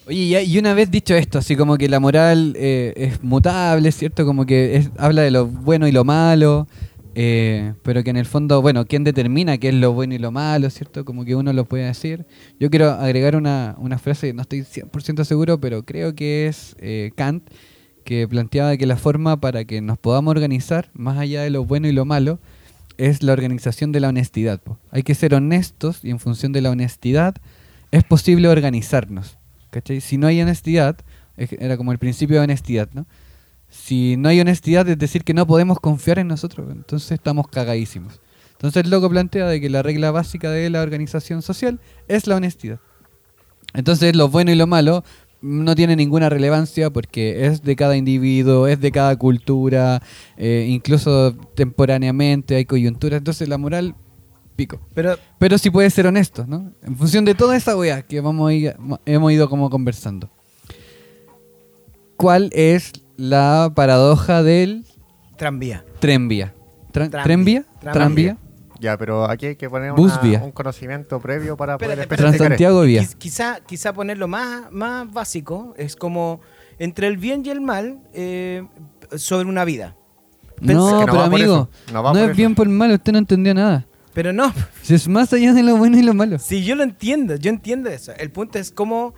Oye, y, una vez dicho esto, así como que la moral eh, es mutable, ¿cierto? Como que habla de lo bueno y lo malo, eh, pero que en el fondo, bueno, ¿quién determina qué es lo bueno y lo malo, ¿cierto? Como que uno lo puede decir. Yo quiero agregar una, una frase, no estoy 100% seguro, pero creo que es eh, Kant, que planteaba que la forma para que nos podamos organizar, más allá de lo bueno y lo malo, es la organización de la honestidad. Hay que ser honestos y en función de la honestidad es posible organizarnos. ¿Cachai? Si no hay honestidad, es- era como el principio de honestidad, ¿no? Si no hay honestidad es decir que no podemos confiar en nosotros, entonces estamos cagadísimos. Entonces el loco plantea de que la regla básica de la organización social es la honestidad. Entonces lo bueno y lo malo no tiene ninguna relevancia porque es de cada individuo, es de cada cultura, eh, incluso temporáneamente hay coyunturas. Entonces la moral, pico. Pero Pero sí puede ser honesto, ¿no? En función de toda esa weá que vamos a ir- hemos ido como conversando. ¿Cuál es la paradoja del tranvía. tranvía? Tra- Tranvía. ¿Tranvía? Tranvía. Ya, pero aquí hay que poner una- un conocimiento previo para poder Espérate, especificar esto. Transantiago Vía. Quiz- Quizá, quizá ponerlo más, más básico es como entre el bien y el mal eh, sobre una vida. No, Es que no pero va por amigo, eso, no va no por es bien por mal, usted no entendió nada. Pero no, Si es más allá de lo bueno y lo malo. si yo lo entiendo, yo entiendo eso. El punto es cómo,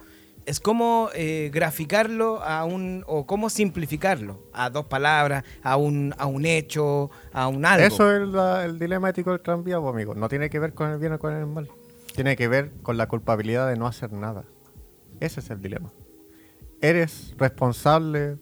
es cómo eh, graficarlo a un, o cómo simplificarlo a dos palabras, a un, a un hecho, a un algo. Eso es la- el dilema ético del tranvía, pues, amigo. No tiene que ver con el bien o con el mal. Tiene que ver con la culpabilidad de no hacer nada. Ese es el dilema. ¿Eres responsable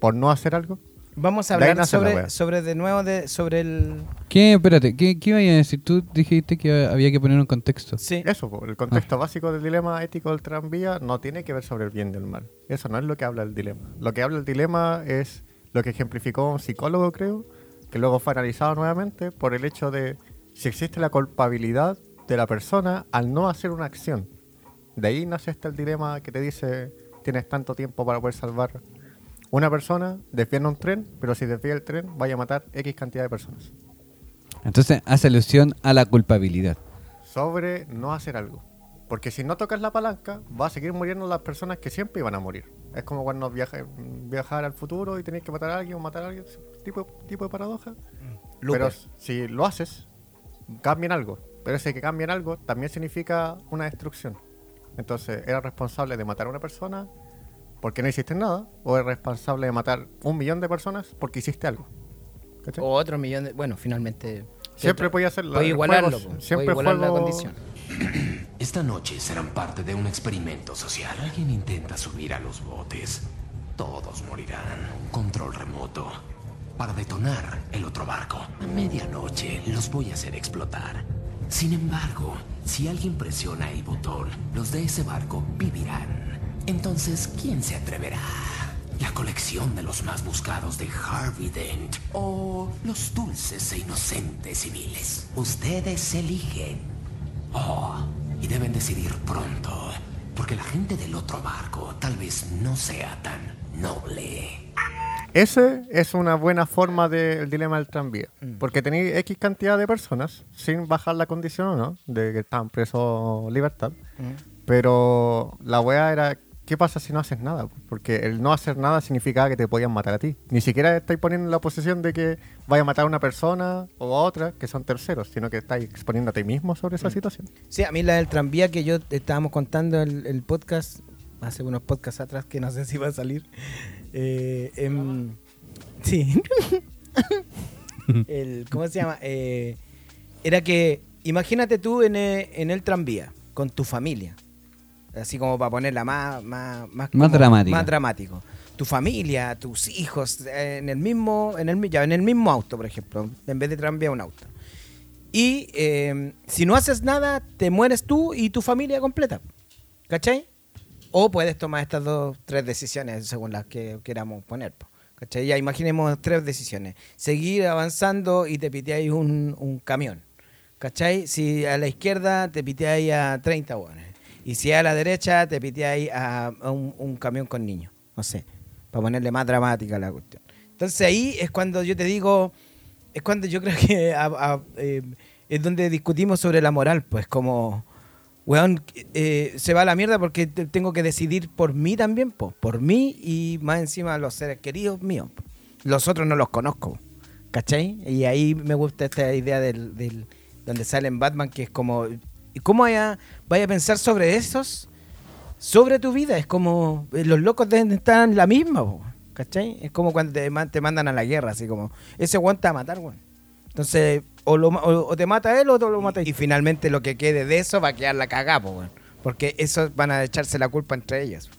por no hacer algo? Vamos a hablar sobre, sobre de nuevo de, sobre el... ¿Qué? Espérate, ¿qué, qué iba a decir? Tú dijiste que había que poner un contexto. Sí. Eso, el contexto básico del dilema ético del tranvía no tiene que ver sobre el bien y el mal. Eso no es lo que habla el dilema. Lo que habla el dilema es lo que ejemplificó un psicólogo, creo, que luego fue analizado nuevamente por el hecho de si existe la culpabilidad de la persona al no hacer una acción. De ahí nace este el dilema que te dice tienes tanto tiempo para poder salvar una persona, desvía un tren, pero si desvía el tren vaya a matar X cantidad de personas. Entonces hace alusión a la culpabilidad. sobre no hacer algo. Porque si no tocas la palanca, va a seguir muriendo las personas que siempre iban a morir. Es como cuando viaja, viajar al futuro y tenéis que matar a alguien o matar a alguien, tipo, tipo de paradoja. Pero si lo haces, cambian algo. Pero ese que cambian algo también significa una destrucción. Entonces, ¿eres responsable de matar a una persona porque no hiciste nada? ¿O eres responsable de matar un millón de personas porque hiciste algo? ¿Cachai? O otro millón de... Bueno, finalmente... Siempre puede hacerlo. Puede el igualarlo, juego- po, puede siempre igualar la condición. Esta noche serán parte de un experimento social. Alguien intenta subir a los botes. Todos morirán. Control remoto. Para detonar el otro barco. A medianoche los voy a hacer explotar. Sin embargo, si alguien presiona el botón, los de ese barco vivirán. Entonces, ¿quién se atreverá? La colección de los más buscados de Harvey Dent. O los dulces e inocentes civiles. Ustedes eligen. Oh, y deben decidir pronto, porque la gente del otro barco tal vez no sea tan noble. Ese es una buena forma del dilema del tranvía. Porque tenéis X cantidad de personas, sin bajar la condición o no, de que estaban presos libertad. Pero la wea era ¿qué pasa si no haces nada? Porque el no hacer nada significaba que te podían matar a ti. Ni siquiera estáis poniendo en la posición de que vaya a matar a una persona o a otra, que son terceros, sino que estáis exponiendo a ti mismo sobre esa situación. Sí, a mí la del tranvía que yo estábamos contando el, el podcast, hace unos podcasts atrás que no sé si va a salir. Eh, em, sí. el, ¿Cómo se llama? Eh, era que, imagínate tú en el, en el tranvía, con tu familia. Así como para ponerla más, más, más, como- dramática. Más dramático. Tu familia, tus hijos, eh, en el mismo, en el, ya, en el mismo auto, por ejemplo, en vez de tranvía, un auto. Y eh, si no haces nada, te mueres tú y tu familia completa. ¿Cachai? O puedes tomar estas dos, tres decisiones según las que queramos poner. po, ¿Cachai? Ya imaginemos tres decisiones. Seguir avanzando y te piteáis un, un camión. ¿Cachai? Si a la izquierda te piteáis a 30 buenos. Y si a la derecha te piteáis a, a un, camión con niños. No sé. Para ponerle más dramática la cuestión. Entonces ahí es cuando yo te digo, es cuando yo creo que eh, es donde discutimos sobre la moral, pues como, weón, eh, se va a la mierda porque te- tengo que decidir por mí también, po, por mí y más encima los seres queridos míos. Los otros no los conozco, ¿cachai? Y ahí me gusta esta idea del, del- donde sale en Batman, que es como, ¿y cómo vaya, vaya a pensar sobre esos? Sobre tu vida, es como, eh, los locos deben estar en la misma, po, ¿cachai? Es como cuando te, ma- te mandan a la guerra, así como, ese weón te va a matar, weón. Entonces, o, lo o, o te mata él o te lo mata Y finalmente lo que quede de eso va a quedar la cagada, po, weón. Porque eso van a echarse la culpa entre ellos.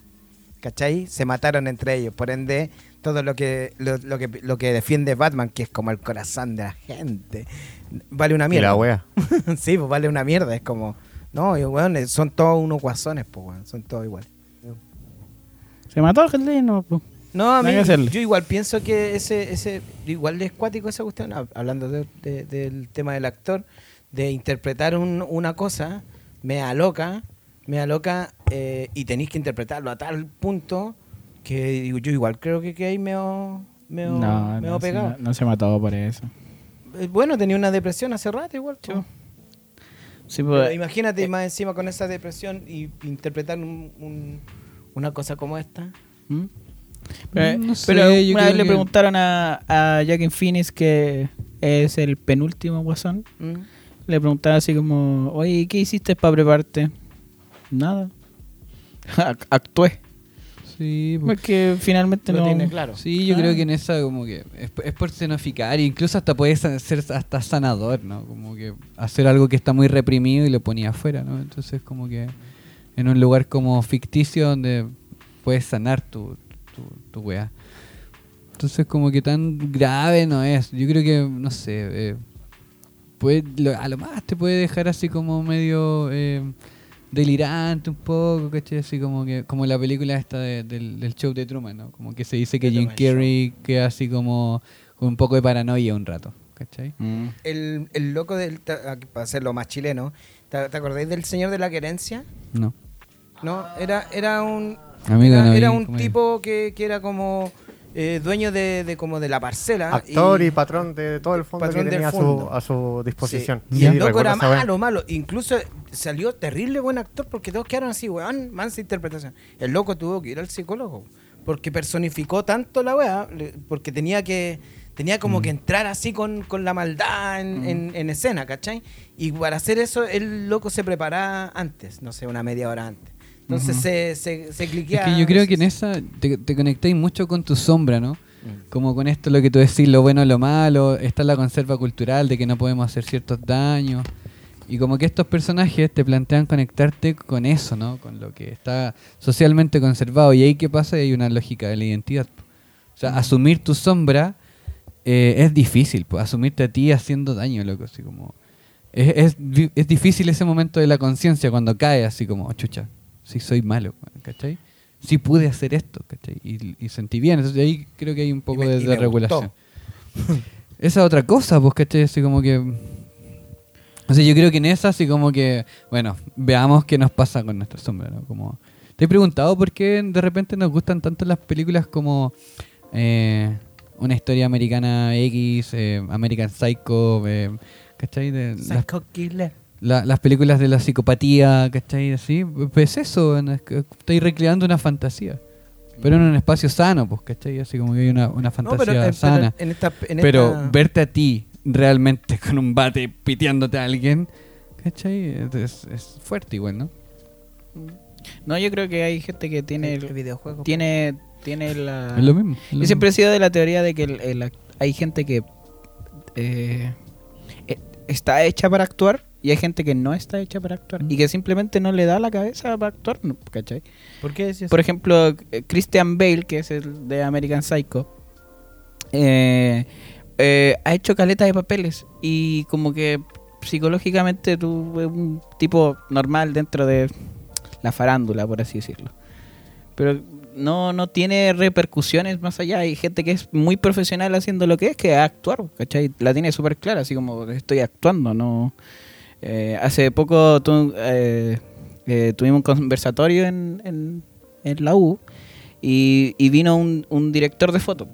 ¿Cachai? Se mataron entre ellos. Por ende, todo lo que, lo, lo que, lo que defiende Batman, que es como el corazón de la gente, vale una Y mierda. la wea. sí, pues vale una mierda. Es como, no, y, weón, son todos unos guasones, pues, weón. Son todos iguales. Se mató el Heath no, a mí, yo igual pienso que ese, ese igual es cuático esa cuestión, hab- hablando de- de- del tema del actor, de interpretar un- una cosa, me loca, me loca, eh, y tenéis que interpretarlo a tal punto que digo, yo igual creo que, que ahí me he No, no, se- pegado. no, no se mató por eso. Eh, Bueno, tenía una depresión hace rato igual. po. Sí, Pero pues, imagínate eh, más encima con esa depresión y interpretar un- un- una cosa como esta. ¿Mm? Pero, No sé, pero yo una vez le preguntaron a, a Joaquin Phoenix, que es el penúltimo guasón, ¿Mm? le preguntaron así como, oye, ¿qué hiciste para prepararte? Nada. Ac- Actué. Sí, pues. Porque finalmente Lo no... tiene claro. Sí, yo creo que en esa como que es, es por escenificar, e incluso hasta puede ser hasta sanador, ¿no? Como que hacer algo que está muy reprimido y lo ponía afuera, ¿no? Entonces como que en un lugar como ficticio donde puedes sanar tu, tu, tu weá. Entonces como que tan grave no es. Yo creo que, no sé, eh, puede, lo- a lo más te puede dejar así como medio... eh, delirante un poco, ¿cachai? Así como que como la película esta de- del, del show de Truman, ¿no? Como que se dice que The Jim Carrey queda así como con un poco de paranoia un rato, ¿cachai? Mm. El, el loco del, aquí, para hacerlo más chileno, ¿te, te acordáis del señor de la querencia? No. No, era, era un, Amigo, era, no era un tipo que, que era como eh, dueño de, de como de la parcela. Actor y, patrón de todo el fondo Patrón que tenía a su, fondo. a su disposición. Sí. Y Sí, el loco era esa wea. malo, malo. Incluso salió terrible buen actor porque todos quedaron así, weón, mansa interpretación. El loco tuvo que ir al psicólogo porque personificó tanto la weá, porque tenía que tenía como que entrar así con, con la maldad en, en- en escena, ¿cachai? Y para hacer eso, el loco se preparaba antes, no sé, una media hora antes. Entonces se, se, se Es cliquea. que yo creo que en esa te, te conectáis mucho con tu sombra, ¿no? Como con esto lo que tú decís, lo bueno, lo malo, está la conserva cultural de que no podemos hacer ciertos daños. Y como que estos personajes te plantean conectarte con eso, ¿no? Con lo que está socialmente conservado. Y ahí qué pasa, hay una lógica de la identidad. O sea, asumir tu sombra eh, es difícil, pues, asumirte a ti haciendo daño, loco, así como... Es, es, es difícil ese momento de la conciencia cuando cae así como, "Oh, chucha, sí soy malo, ¿cachai? Sí pude hacer esto, ¿cachai? Y, y sentí bien, entonces ahí creo que hay un poco me- de, regulación. esa otra cosa, pues, ¿cachai? Así como que... O sea, yo creo que en esa así como que, bueno, veamos qué nos pasa con nuestra sombra, ¿no? Como, ¿te he preguntado por qué de repente nos gustan tanto las películas como eh, una historia americana X, eh, American Psycho, eh, ¿cachai? De las- Psycho Killer. La- las películas de la psicopatía, ¿cachai? Así, pues eso, que estoy recreando una fantasía. Pero en un espacio sano, pues, ¿cachai? Así como que hay una, una No, fantasía pero, eh, pero sana. en esta, en Pero esta- verte a ti realmente con un bate piteándote a alguien, ¿cachai? Es, es fuerte igual, ¿no? No, yo creo que hay gente que tiene el videojuego. tiene tiene la Es lo mismo. es lo Yo siempre he sido de la teoría de que el- el hay gente que eh, eh, está hecha para actuar y hay gente que no está hecha para actuar y que simplemente no le da la cabeza para actuar. ¿cachai? ¿Por qué Por ejemplo, eh, Christian Bale, que es el de American Psycho, eh, eh, ha hecho caleta de papeles y como que psicológicamente tú es un tipo normal dentro de la farándula, por así decirlo. Pero no, no tiene repercusiones más allá. Hay gente que es muy profesional haciendo lo que es, que es actuar, ¿cachai? La tiene súper clara, así como estoy actuando, ¿no? Eh, hace poco eh, eh, tuvimos un conversatorio en, en- la U y, vino un, director de foto.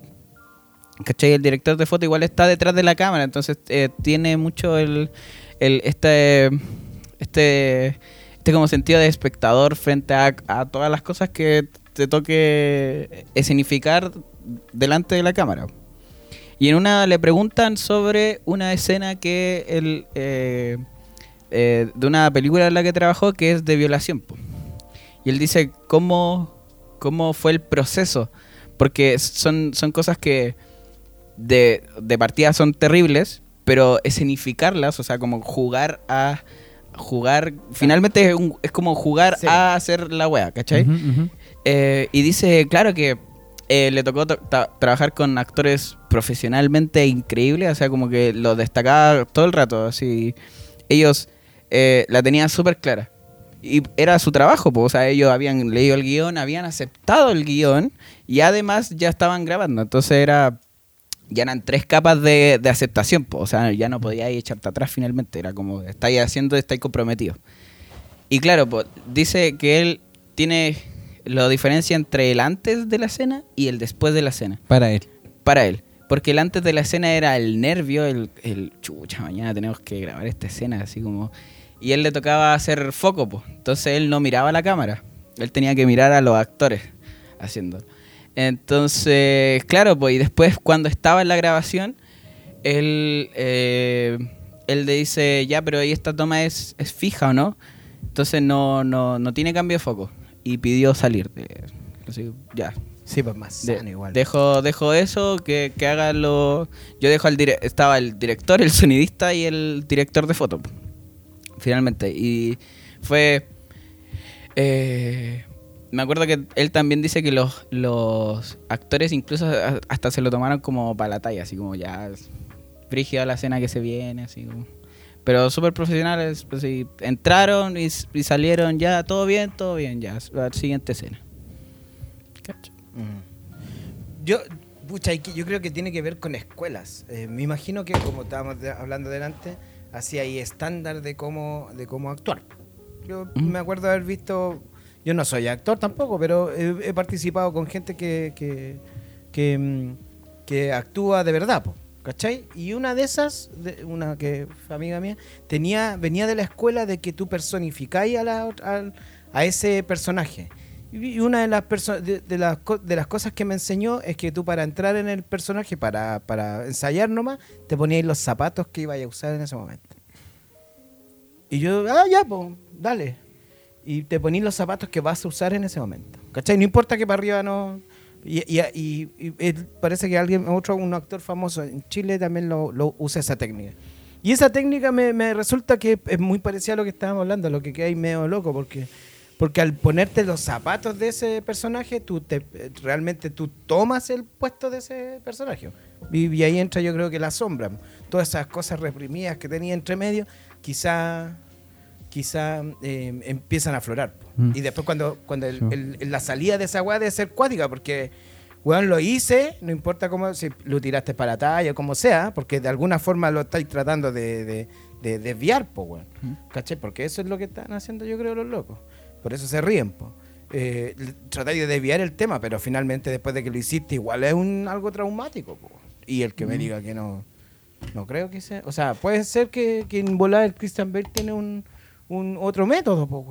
¿Cachai? El director de foto igual está detrás de la cámara, entonces tiene mucho el, el- este, este, este como sentido de espectador frente a, todas las cosas que te toque escenificar delante de la cámara. Y en una le preguntan sobre una escena que él, eh, de una película en la que trabajó que es de violación. po. Y él dice cómo, cómo fue el proceso. Porque son, son cosas que de, de partida son terribles, pero escenificarlas, o sea, como jugar a jugar, finalmente es, un- es como jugar Sí. a hacer la wea, ¿cachai? Eh, y dice, claro que eh, le tocó trabajar con actores profesionalmente increíbles, o sea, como que lo destacaba todo el rato, así. Ellos eh, la tenían súper clara. Y era su trabajo, pues, o sea, ellos habían leído el guion, habían aceptado el guion y además ya estaban grabando. Entonces era, ya eran tres capas de, de aceptación, pues, o sea, ya no podíais echarte atrás finalmente, era como, estáis haciendo, estáis comprometidos. Y claro, pues, dice que él tiene la diferencia entre el antes de la escena y el después de la escena, Para él. para él. Porque el antes de la escena era el nervio, el, el chucha, mañana tenemos que grabar esta escena, así como... Y él le tocaba hacer foco, pues. Entonces él no miraba la cámara. Él tenía que mirar a los actores haciendo. Entonces, claro, pues, y después cuando estaba en la grabación, él, eh, él le dice, ya, pero ahí esta toma es, es fija o no. Entonces no, no, no tiene cambio de foco. Y pidió salir. De, así, ya, Sí, pues más de- igual. Dejo, dejo eso, que, que haga lo... Yo dejo al dire- Estaba el director, el sonidista y el director de foto. Finalmente. Y fue... eh, me acuerdo que él también dice que los, los actores incluso hasta se lo tomaron como para la talla, así como ya brígida la escena que se viene, así como... Pero súper profesionales, pues, sí, entraron y, salieron ya, todo bien, todo bien, ya, la siguiente escena. Mm. Yo, pucha, yo creo que tiene que ver con escuelas. Eh, me imagino que, como estábamos hablando delante, así hay estándar de cómo, de cómo actuar. Yo Ujú. me acuerdo haber visto, yo no soy actor tampoco, pero he, he participado con gente que, que, que, mm, que actúa de verdad, po, ¿cachai? Y una de esas, de- una que fue amiga mía, tenía, venía de la escuela de que tú personificáis a, la, al- a ese personaje. Y una de las, de, de las, de las cosas que me enseñó es que tú para entrar en el personaje, para, para ensayar nomás, te ponías los zapatos que ibas a usar en ese momento. Y yo, ah, ya, pues, dale. Y te ponías los zapatos que vas a usar en ese momento. ¿Cachai? No importa que para arriba no... Y, y- parece que alguien, otro, un actor famoso en Chile también lo, lo usa esa técnica. Y esa técnica me, me resulta que es muy parecida a lo que estábamos hablando, lo que ahí medio loco, porque, porque al ponerte los zapatos de ese personaje, tú te, realmente tú tomas el puesto de ese personaje. Y, y ahí entra yo creo que la sombra. Todas esas cosas reprimidas que tenía entre medio, quizá quizá eh, empiezan a aflorar. Mm. Y después cuando, cuando el- Sí. el- el- la salida de esa weá debe ser cuática, porque weón lo hice, no importa cómo, si lo tiraste para la talla o como sea, porque de alguna forma lo estáis tratando de, de- de desviar, po, weón. ¿Cachai? Porque eso es lo que están haciendo yo creo los locos. Por eso se ríen, po. Eh, tratáis de desviar el tema, pero finalmente después de que lo hiciste, igual es un algo traumático, po. Y el que me diga que no, No creo que sea. O sea, puede ser que, que en volar el Christian Bale tiene un, un otro método, po.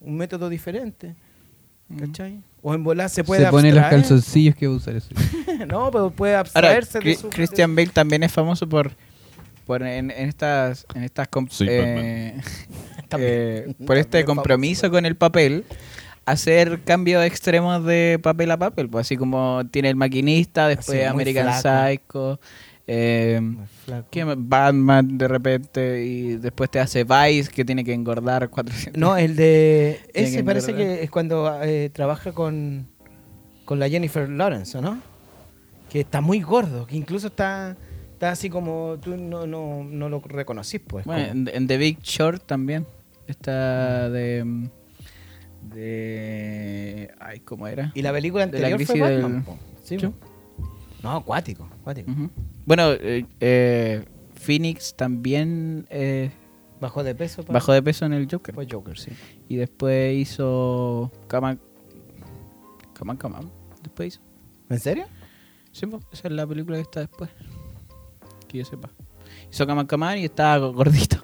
Un método diferente. ¿Cachai? O en volar se puede Se pone los abstraer. calzoncillos que va a usar eso. no, pero puede Ahora, abstraerse de Cri- su- Christian Bale también es famoso por, por en, en estas, en estas Sí, eh. eh, por este compromiso con el papel, hacer cambios extremos de papel a papel, pues así como tiene el maquinista, después Así, American. Psycho, eh, Muy flaco. ¿qué más? Batman de repente y después te hace Vice que tiene que engordar 400. No, el de. Ese que parece engordar. que es cuando eh, trabaja con, con la Jennifer Lawrence, ¿o ¿no? Que está muy gordo, que incluso está, está así como tú no, no, no lo reconocís, pues. Bueno, como- en, en The Big Short también está de de ay cómo era y la película de la anterior fue crisis Batman, del-. Sí. No, acuático, acuático. Bueno eh, eh, Phoenix también eh, Bajó de peso. pa- bajó de peso en el Joker Fue Joker, sí. y después hizo Kaman Kaman Kaman después hizo ¿En serio? Sí, esa es la película que está después que yo sepa hizo Kaman Kaman y estaba gordito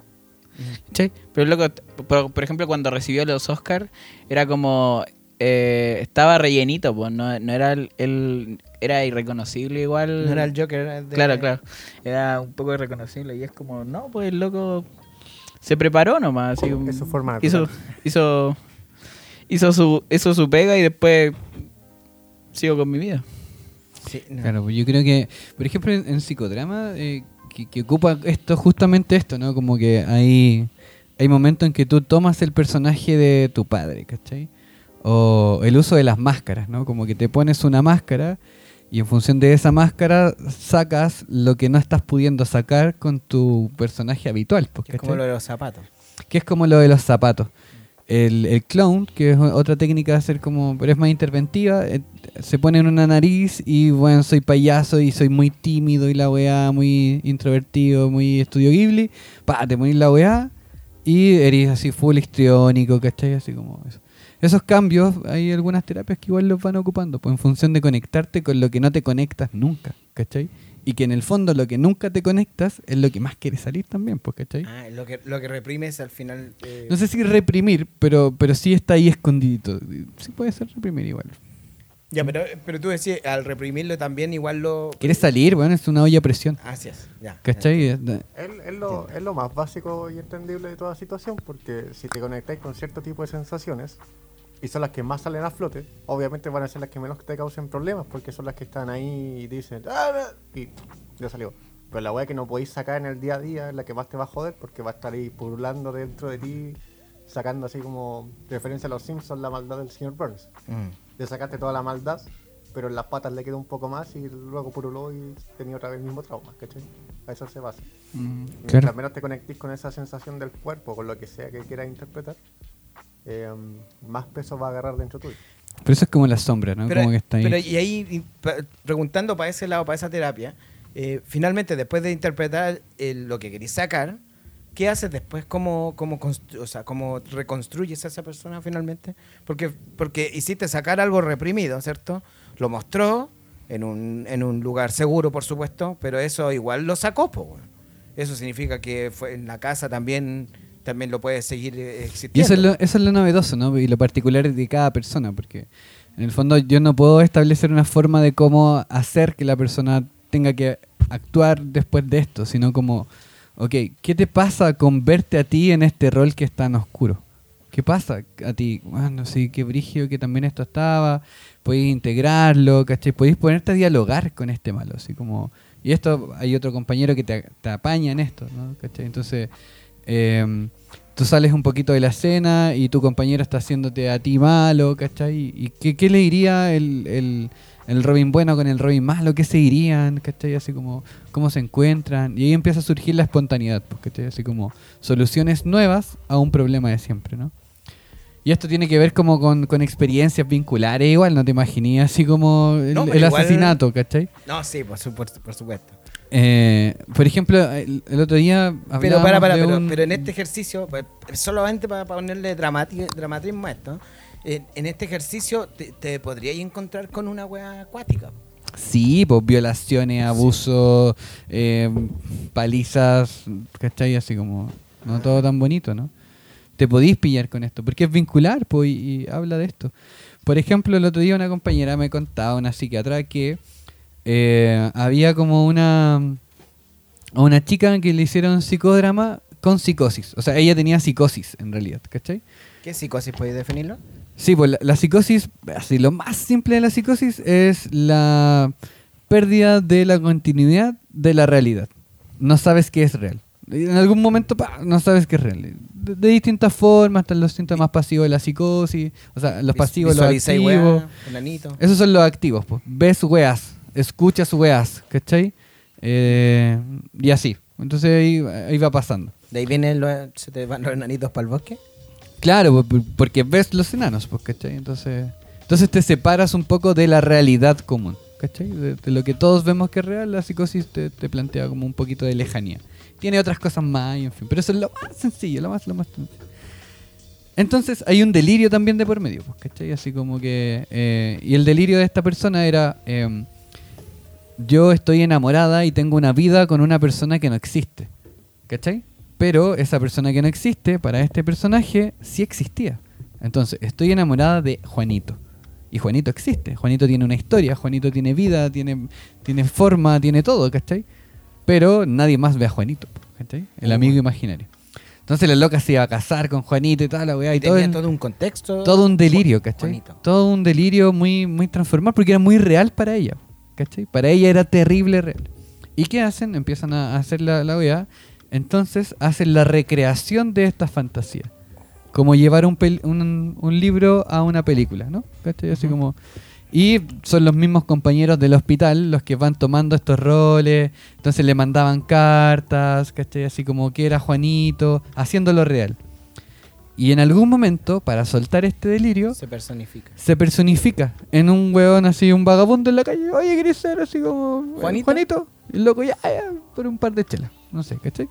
¿Cachai? Pero loco, por, por ejemplo, cuando recibió los Oscars, era como. eh, estaba rellenito, pues, no, no era el, el- Era irreconocible igual. No era el Joker, era el de... Claro, claro. Era un poco irreconocible y es como, no, pues el loco se preparó nomás. Así, Es su forma hizo, hizo, hizo, su, hizo su pega y después sigo con mi vida. Sí, no. Claro, pues yo creo que, por ejemplo, en, en psicodrama, eh, que, que ocupa esto, justamente esto, ¿no? Como que hay, hay momentos en que tú tomas el personaje de tu padre, ¿cachai? O el uso de las máscaras, ¿no? Como que te pones una máscara y en función de esa máscara sacas lo que no estás pudiendo sacar con tu personaje habitual, pues, Que es como lo de los zapatos. que es como lo de los zapatos. El, el clown, que es otra técnica de hacer como, pero es más interventiva, eh, se pone en una nariz y bueno, soy payaso y soy muy tímido y la weá, muy introvertido, muy estudio Ghibli, pa, te pones la weá y eres así full histriónico, ¿cachai? Así como eso. Esos cambios, hay algunas terapias que igual los van ocupando, pues en función de conectarte con lo que no te conectas nunca, ¿cachai? Y que en el fondo lo que nunca te conectas es lo que más quieres salir también, pues, ¿cachai? Ah, lo que, lo que reprimes al final... eh, No sé si reprimir, pero, pero sí está ahí escondidito. Sí puede ser reprimir igual. Ya, pero, pero tú decías, al reprimirlo también igual lo... ¿Quieres salir? Bueno, es una olla a presión. Así es, ya. ¿Cachai? Es, es lo, es lo más básico y entendible de toda situación, porque si te conectáis con cierto tipo de sensaciones, y son las que más salen a flote, obviamente van a ser las que menos te causen problemas, porque son las que están ahí y dicen, "Ah, ah", y ya salió. Pero la weá que no podéis sacar en el día a día es la que más te va a joder, porque va a estar ahí pululando dentro de ti, sacando así como referencia a los Simpsons la maldad del señor Burns. Mm. Le sacaste toda la maldad, pero en las patas le quedó un poco más y luego puruló y tenía otra vez el mismo trauma, ¿cachai? A eso se basa. Mientras Claro. menos te conectes con esa sensación del cuerpo, con lo que sea que quieras interpretar, eh, más peso va a agarrar dentro tuyo. Pero eso es como la sombra, ¿no? Pero, como que está ahí. pero y ahí, y pa- preguntando para ese lado, para esa terapia, eh, finalmente, después de interpretar el- lo que querís sacar, ¿qué haces después? ¿Cómo, cómo, constru- o sea, ¿Cómo reconstruyes a esa persona finalmente? Porque, porque hiciste sacar algo reprimido, ¿cierto? Lo mostró en un, en un lugar seguro, por supuesto, pero eso igual lo sacó, po, weón. Eso significa que fue en la casa también, también lo puede seguir eh, existiendo. Y eso es, lo, eso es lo novedoso, ¿no? Y lo particular de cada persona, porque en el fondo yo no puedo establecer una forma de cómo hacer que la persona tenga que actuar después de esto, sino como, ok, ¿qué te pasa con verte a ti en este rol que es tan oscuro? ¿Qué pasa a ti? Bueno, sí, qué brigio que también esto estaba, podéis integrarlo, ¿cachai? Podéis ponerte a dialogar con este malo, así como... Y esto, hay otro compañero que te, te apaña en esto, ¿no? ¿Cachai? Entonces, eh, tú sales un poquito de la escena y tu compañero está haciéndote a ti malo, ¿cachai? ¿Y qué, qué le diría el, el, el Robin bueno con el Robin malo? ¿Qué se dirían? ¿cachai? Así como, ¿cómo se encuentran? Y ahí empieza a surgir la espontaneidad, pues, ¿cachai? Así como soluciones nuevas a un problema de siempre, ¿no? Y esto tiene que ver como con, con experiencias vinculares, igual, no te imaginé así como el, No, el igual- asesinato, ¿cachai? No, sí, por supuesto. Por supuesto. Eh, por ejemplo, el, el otro día Pero para, para, de pero, un- pero en este ejercicio, pues, solamente para ponerle dramati- dramatismo a esto, en, en este ejercicio te, te podrías encontrar con una wea acuática. Sí, pues violaciones, abusos, eh, palizas, ¿cachai? Así como, no todo tan bonito, ¿no? Te podís pillar con esto, porque es vincular, pues, y, y habla de esto. Por ejemplo, el otro día una compañera me contaba, una psiquiatra, que eh, había como una, una chica que le hicieron psicodrama con psicosis. O sea, ella tenía psicosis, en realidad, ¿cachai? ¿Qué psicosis podéis definirlo? Sí, pues la, la psicosis, así lo más simple de la psicosis es la pérdida de la continuidad de la realidad. No sabes qué es real. En algún momento pa, no sabes qué es real. De, de distintas formas, están los síntomas pasivos de la psicosis, o sea, los pasivos, los Visualizáis, activos. enanito. Esos son los activos, pues. Ves weas, escuchas weas, ¿cachai? Eh, y así. Entonces ahí, ahí va pasando. De ahí vienen los, se te van los enanitos para el bosque. Claro, po- po- porque ves los enanos, ¿cachai? Entonces, entonces te separas un poco de la realidad común, ¿cachai? De, de lo que todos vemos que es real, la psicosis te, te plantea como un poquito de lejanía. Tiene otras cosas más, y en fin, pero eso es lo más sencillo, lo más, lo más sencillo. Entonces hay un delirio también de por medio, ¿cachai? Así como que... eh, y el delirio de esta persona era... em, yo estoy enamorada y tengo una vida con una persona que no existe. ¿Cachai? Pero esa persona que no existe, para este personaje, sí existía. Entonces, estoy enamorada de Juanito. Y Juanito existe. Juanito tiene una historia, Juanito tiene vida, tiene, tiene forma, tiene todo, ¿cachai? Pero nadie más ve a Juanito, ¿cachai? El amigo imaginario. Entonces la loca se iba a casar con Juanito y tal, la weá, y, todo, tenía el- todo un contexto. todo un delirio, ¿cachai? Juanito. Todo un delirio muy, muy transformado porque era muy real para ella, ¿cachai? Para ella era terrible real. ¿Y qué hacen? Empiezan a hacer la, la weá. Entonces hacen la recreación de esta fantasía. Como llevar un, pel- un, un libro a una película, ¿no? ¿Cachai? Así como... Y son los mismos compañeros del hospital los que van tomando estos roles. Entonces le mandaban cartas, ¿cachai? Así como que era Juanito, haciéndolo real. Y en algún momento, para soltar este delirio, Se personifica. se personifica en un weón así, un vagabundo en la calle. Oye, ¿querés ser así como eh, ¿Juanito? Juanito? Y el loco, ya, ya, por un par de chelas. No sé, ¿cachai?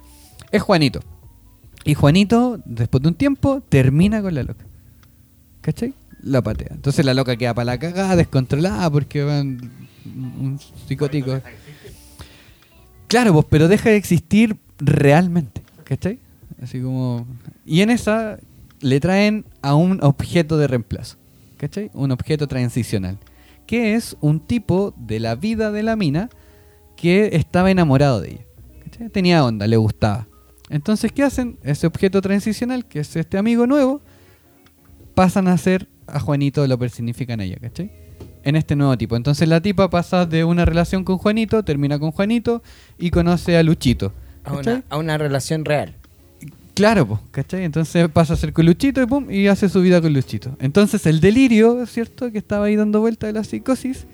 Es Juanito. Y Juanito, después de un tiempo, termina con la loca. ¿Cachai? La patea. Entonces la loca queda para la cagada, descontrolada, porque van un psicótico. Claro, pues, pero deja de existir realmente. ¿Cachai? Así como. Y en esa le traen a un objeto de reemplazo. ¿Cachai? Un objeto transicional. Que es un tipo de la vida de la mina que estaba enamorado de ella. ¿cachai? Tenía onda, le gustaba. Entonces, ¿qué hacen? Ese objeto transicional, que es este amigo nuevo, pasan a ser a Juanito, lo personifican a ella, ¿cachai? En este nuevo tipo. Entonces la tipa pasa de una relación con Juanito, termina con Juanito y conoce a Luchito. A a una relación real. Claro, pues, ¿cachai? Entonces pasa a ser con Luchito y pum, y hace su vida con Luchito. Entonces el delirio, ¿cierto? Que estaba ahí dando vuelta de la psicosis,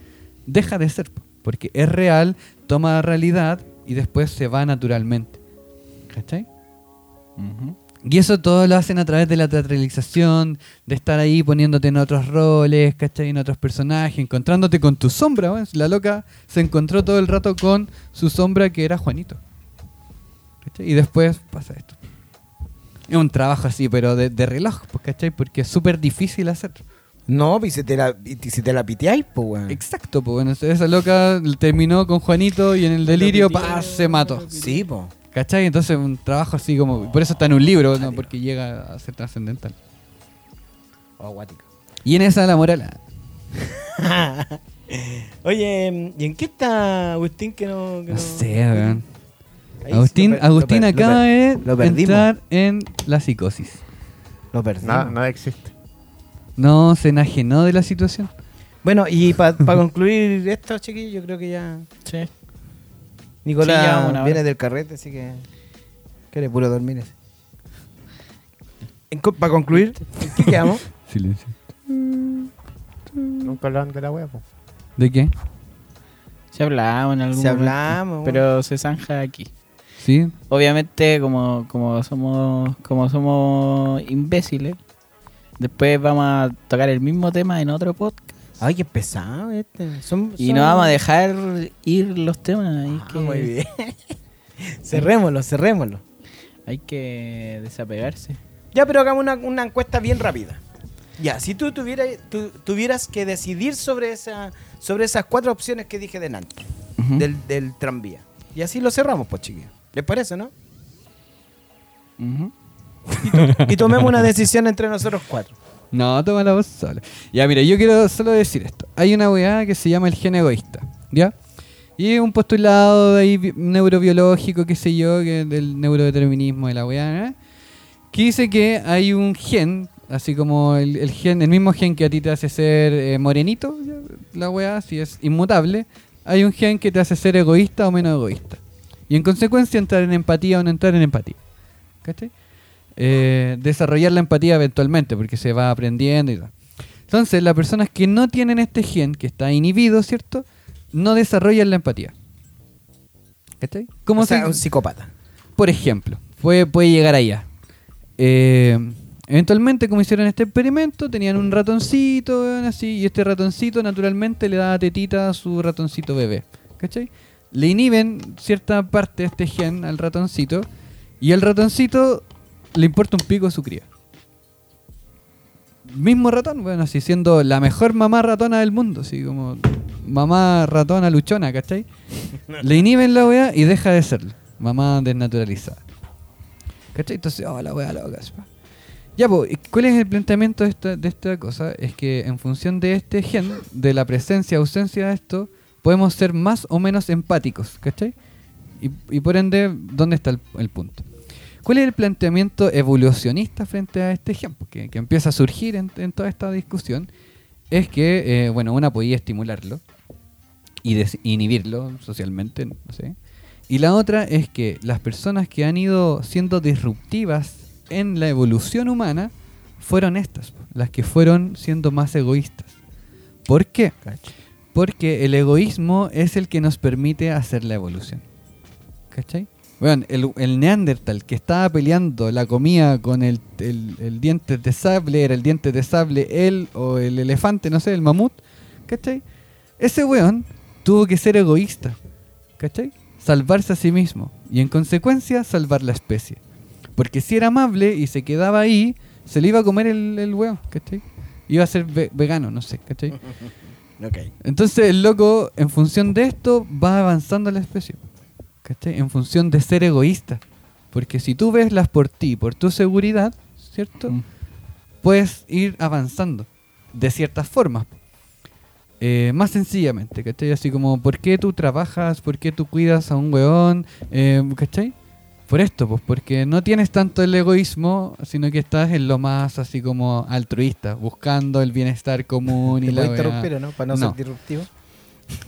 deja de ser, po, porque es real, toma realidad y después se va naturalmente. ¿Cachai? Y eso todo lo hacen a través de la teatralización, de estar ahí poniéndote en otros roles, ¿cachai? En otros personajes, encontrándote con tu sombra. La loca se encontró todo el rato con su sombra que era Juanito. ¿Cachai? Y después pasa esto. Es un trabajo así, pero de, de reloj, pues, ¿cachai? Porque es súper difícil hacer. No, y si te la, y si te la piteáis, pues, weón. Exacto, pues bueno, esa loca terminó con Juanito y en el delirio pa, se mató. Sí, pues. ¿Cachai? Entonces un trabajo así como... Por eso está en un libro, ¿no? porque llega a ser trascendental. Oh, guático. Y en esa la moral... Oye, ¿y en qué está Agustín que no...? que No sé, weón. Ahí Agustín, lo per- Agustín lo per- acaba lo per- de lo perdimos. entrar en la psicosis. Lo perdimos. Nada, nada existe. No se enajenó de la situación. Bueno, y para concluir esto, chiquillos, yo creo que ya... Sí. Nicolás Sí, ya una viene del carrete, así que... Quiere puro dormir ese. Para concluir, ¿en qué quedamos? Silencio. Nunca hablan de la wea, po. ¿De qué? Se hablamos en algún momento, hablamos, Pero se zanja aquí. ¿Sí? Obviamente, como, como somos como somos imbéciles, después vamos a tocar el mismo tema en otro podcast. Ay, qué pesado este. Son- Y son- no vamos a dejar ir los temas. Ah, que, Muy bien. cerrémoslo, cerrémoslo. Hay que desapegarse. Ya, pero hagamos una, una encuesta bien rápida. Ya, si tú tuvieras, tú- tuvieras que decidir sobre, esa, sobre esas cuatro opciones que dije delante, Ujú. del, del tranvía. Y así lo cerramos, pues, chiquillos. ¿Les parece, no? Y tomemos una decisión entre nosotros cuatro. No, toma la voz sola. Ya, mira, yo quiero solo decir esto. Hay una weá que se llama el gen egoísta, ¿ya? Y un postulado de ahí bi- neurobiológico, qué sé yo, que del neurodeterminismo de la weá, ¿eh? que dice que hay un gen, así como el, el gen, el mismo gen que a ti te hace ser eh, morenito, la weá, si es inmutable, hay un gen que te hace ser egoísta o menos egoísta. Y en consecuencia entrar en empatía o no entrar en empatía. ¿Cachai? eh, desarrollar la empatía eventualmente, porque se va aprendiendo y tal. Entonces, las personas que no tienen este gen, que está inhibido, ¿cierto? No desarrollan la empatía. ¿Cachai? ¿Cómo o sea, se- un psicópata. Por ejemplo, puede, puede llegar allá. Eh, eventualmente, como hicieron este experimento, tenían un ratoncito, así, y este ratoncito naturalmente le daba tetita a su ratoncito bebé. ¿Cachai? Le inhiben cierta parte de este gen al ratoncito, y al ratoncito le importa un pico su cría. Mismo ratón, bueno, así siendo la mejor mamá ratona del mundo, así como mamá ratona luchona, ¿cachai? Le inhiben la weá y deja de serlo. Mamá desnaturalizada. ¿Cachai? Entonces, oh, la weá loca. Ya, pues, ¿cuál es el planteamiento de esta, de esta cosa? Es que en función de este gen, de la presencia, ausencia de esto, podemos ser más o menos empáticos, ¿cachai? Y, y por ende, ¿dónde está el, punto? ¿Cuál es el planteamiento evolucionista frente a este ejemplo que, empieza a surgir en, toda esta discusión? Es que, eh, bueno, una podía estimularlo y inhibirlo socialmente, no sé. Y la otra es que las personas que han ido siendo disruptivas en la evolución humana fueron estas, las que fueron siendo más egoístas. ¿Por qué? Porque el egoísmo es el que nos permite hacer la evolución. ¿Cachai? Bueno, el, el Neandertal que estaba peleando la comida con el, el, diente de sable, era el diente de sable él o el elefante, no sé, el mamut, ¿cachai? Ese weón tuvo que ser egoísta, ¿cachai? Salvarse a sí mismo y en consecuencia salvar la especie. Porque si era amable y se quedaba ahí, se le iba a comer el, el ¿cachai? Iba a ser ve- vegano, no sé, ¿cachai? Ok. Entonces el loco, en función de esto, va avanzando la especie. ¿Cachai? En función de ser egoísta. Porque si tú ves las por ti, por tu seguridad, ¿cierto? Mm. Puedes ir avanzando de ciertas formas. Eh, más sencillamente, ¿cachai? Así como, ¿por qué tú trabajas? ¿Por qué tú cuidas a un weón? Eh, ¿Cachai? Por esto, pues, porque no tienes tanto el egoísmo, sino que estás en lo más así como altruista, buscando el bienestar común y ¿Te la interrumpir no? Para no, No. ser disruptivo.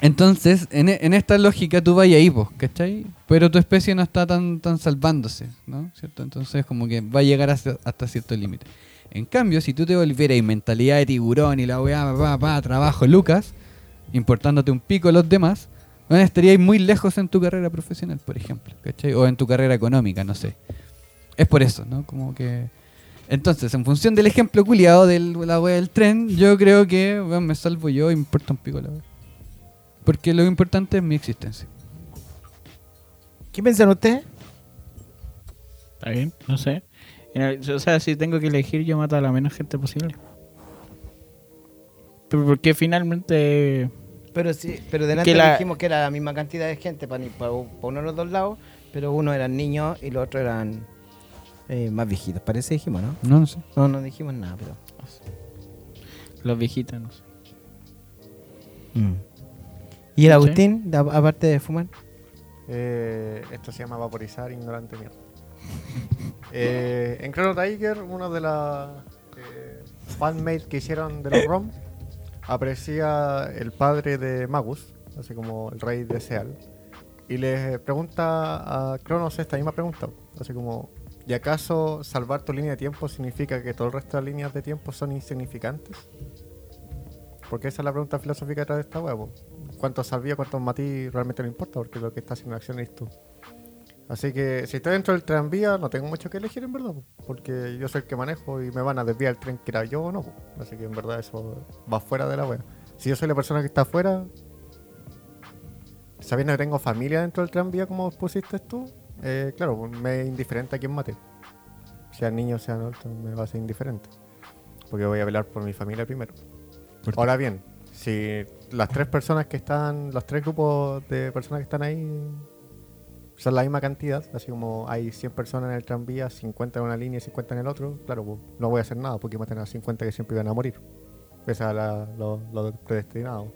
Entonces, en, e- en esta lógica tú vas ahí, vos, ¿cachai? Pero tu especie no está tan, tan salvándose, ¿no? ¿Cierto? Entonces, como que va a llegar hasta, hasta cierto límite. En cambio, si tú te volvieras y mentalidad de tiburón y la weá, pa, pa, trabajo, Lucas, importándote un pico a los demás, bueno, estaríais muy lejos en tu carrera profesional, por ejemplo, ¿cachai? O en tu carrera económica, no sé. Es por eso, ¿no? Como que... Entonces, en función del ejemplo culiado de la weá del tren, yo creo que weón, me salvo yo y me importa un pico la weá. Porque lo importante es mi existencia. ¿Qué piensan ustedes? Está bien, no sé. O sea, si tengo que elegir, yo mato a la menos gente posible. Pero porque finalmente. Pero sí, pero delante Que la- dijimos que era la misma cantidad de gente para, uno de los dos lados, pero uno eran niños y los otros eran eh, más viejitos. Parece dijimos, ¿no? No, no sé. No, no dijimos nada, pero. Los viejitos, no sé. ¿Y el. Agustín, aparte de fumar? Eh, esto se llama vaporizar ignorante mierda. Eh, en Chrono Tiger, uno de las eh, fanmates que hicieron de los ROM, aparecía el padre de Magus, así como el rey de Seal, y le pregunta a Cronos esta misma pregunta, así como, ¿y acaso salvar tu línea de tiempo significa que todo el resto de líneas de tiempo son insignificantes? Porque esa es la pregunta filosófica detrás de esta huevo. ¿Cuántos salví, cuántos matí realmente no importa? Porque lo que está haciendo acción eres tú. Así que si estoy dentro del tranvía, no tengo mucho que elegir en verdad. po, Porque yo soy el que manejo y me van a desviar el tren que era yo o no. Así que en verdad eso va fuera de la wea. Si yo soy la persona que está afuera, sabiendo que tengo familia dentro del tranvía como pusiste tú, eh, claro, pues, me es indiferente a quién mate. Sean niños, sean adultos, me va a ser indiferente. porque voy a velar por mi familia primero. Ahora bien, si las tres personas que están, los tres grupos de personas que están ahí son la misma cantidad, así como hay 100 personas en el tranvía, 50 en una línea y 50 en el otro, claro, pues, no voy a hacer nada porque matan a 50 que siempre iban a morir. Esa es la, lo, lo predestinado.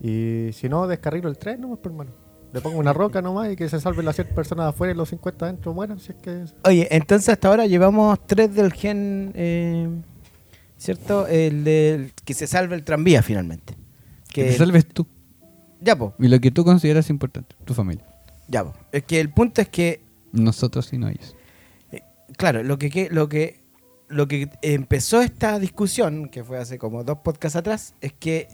Y si no, descarrilo el tren, no, pues, hermano. Le pongo una roca nomás y que se salven las 100 personas afuera y los 50 adentro mueran, si es que... Oye, entonces hasta ahora llevamos tres del gen, eh, ¿cierto? El del que se salve el tranvía finalmente. Que te salves tú. Ya, po, Y lo que tú consideras importante, tu familia. Ya, po. Es que el punto es que Nosotros y no ellos. Claro, lo que, que- lo que lo que empezó esta discusión, que fue hace como dos podcasts atrás, es que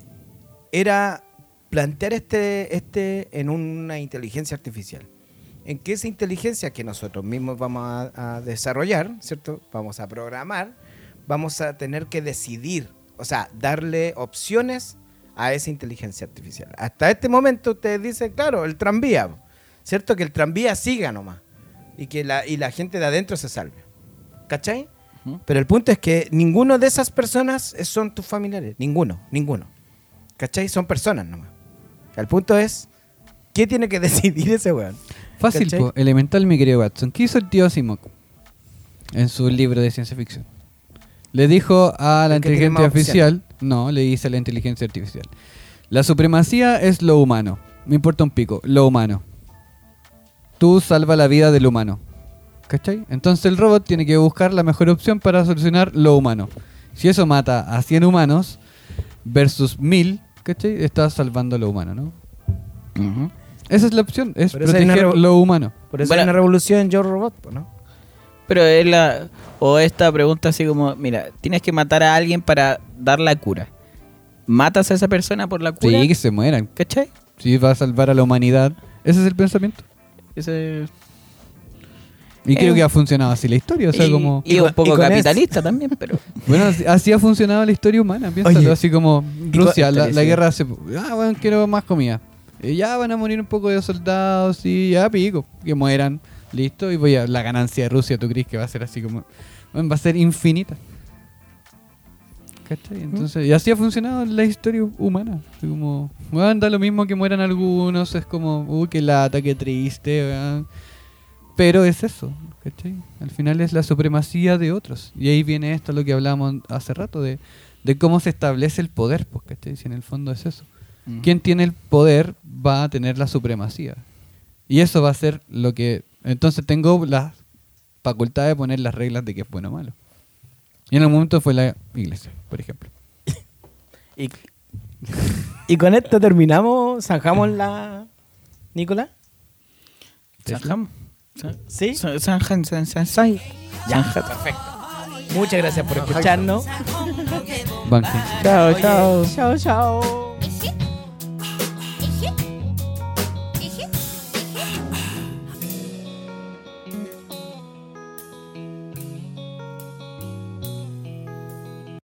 era plantear este, este en una inteligencia artificial. En que esa inteligencia que nosotros mismos vamos a, a desarrollar, ¿cierto? Vamos a programar, vamos a tener que decidir, o sea, darle opciones a esa inteligencia artificial. Hasta este momento usted dice, claro, el tranvía, ¿cierto? Que el tranvía siga nomás y que la, y la gente de adentro se salve. ¿Cachai? Ujú. Pero el punto es que ninguno de esas personas son tus familiares. Ninguno, ninguno. ¿Cachai? Son personas nomás. El punto es, ¿qué tiene que decidir ese weón? Fácil, po, elemental, mi querido Watson. ¿Qué hizo el tío Asimov en su libro de ciencia ficción? Le dijo a la inteligencia artificial, no, le dice a la inteligencia artificial, la supremacía es lo humano, me importa un pico, lo humano. Tú salva la vida del humano. ¿Cachai? Entonces el robot tiene que buscar la mejor opción para solucionar lo humano. Si eso mata a 100 humanos versus 1000, ¿cachai? Estás salvando lo humano, ¿no? Esa es la opción, es proteger lo humano. Por eso Bueno. hay una revolución en Yo Robot, ¿no? Pero es la. O esta pregunta así como: mira, tienes que matar a alguien para dar la cura. ¿Matas a esa persona por la cura? Sí, que se mueran. ¿Cachai? Si va a salvar a la humanidad. Ese es el pensamiento. Ese- Y Eh, creo que ha funcionado así la historia. O sea, y, como. y un poco y capitalista también, pero. Bueno, así- ha funcionado la historia humana. Piénsalo. Oye, así como Rusia, la, la guerra hace. Ah, bueno, quiero más comida. Y ya van a morir un poco de soldados y ya pico. Que mueran. Listo. Y voy a. La ganancia de Rusia, ¿tú crees que va a ser así como. Bueno, va a ser infinita. ¿Cachai? Entonces, y así ha funcionado la historia humana. Así como, bueno, da lo mismo que mueran algunos, es como, uy, qué lata, qué triste. Pero es eso, ¿cachai? Al final es la supremacía de otros. Y ahí viene esto, lo que hablábamos hace rato, de, de cómo se establece el poder, pues, ¿cachai? Si en el fondo es eso. Quien tiene el poder va a tener la supremacía. Y eso va a ser lo que... Entonces tengo la facultad de poner las reglas de qué es bueno o malo. Y en el momento fue la iglesia, por ejemplo. Y, y con esto terminamos, zanjamos la... ¿Nicolás? Sanjam. San- ¿Sí? San- Sanjam, San- San- San- Ya, perfecto. Muchas gracias por escucharnos. Chao, chao. Chao, chao.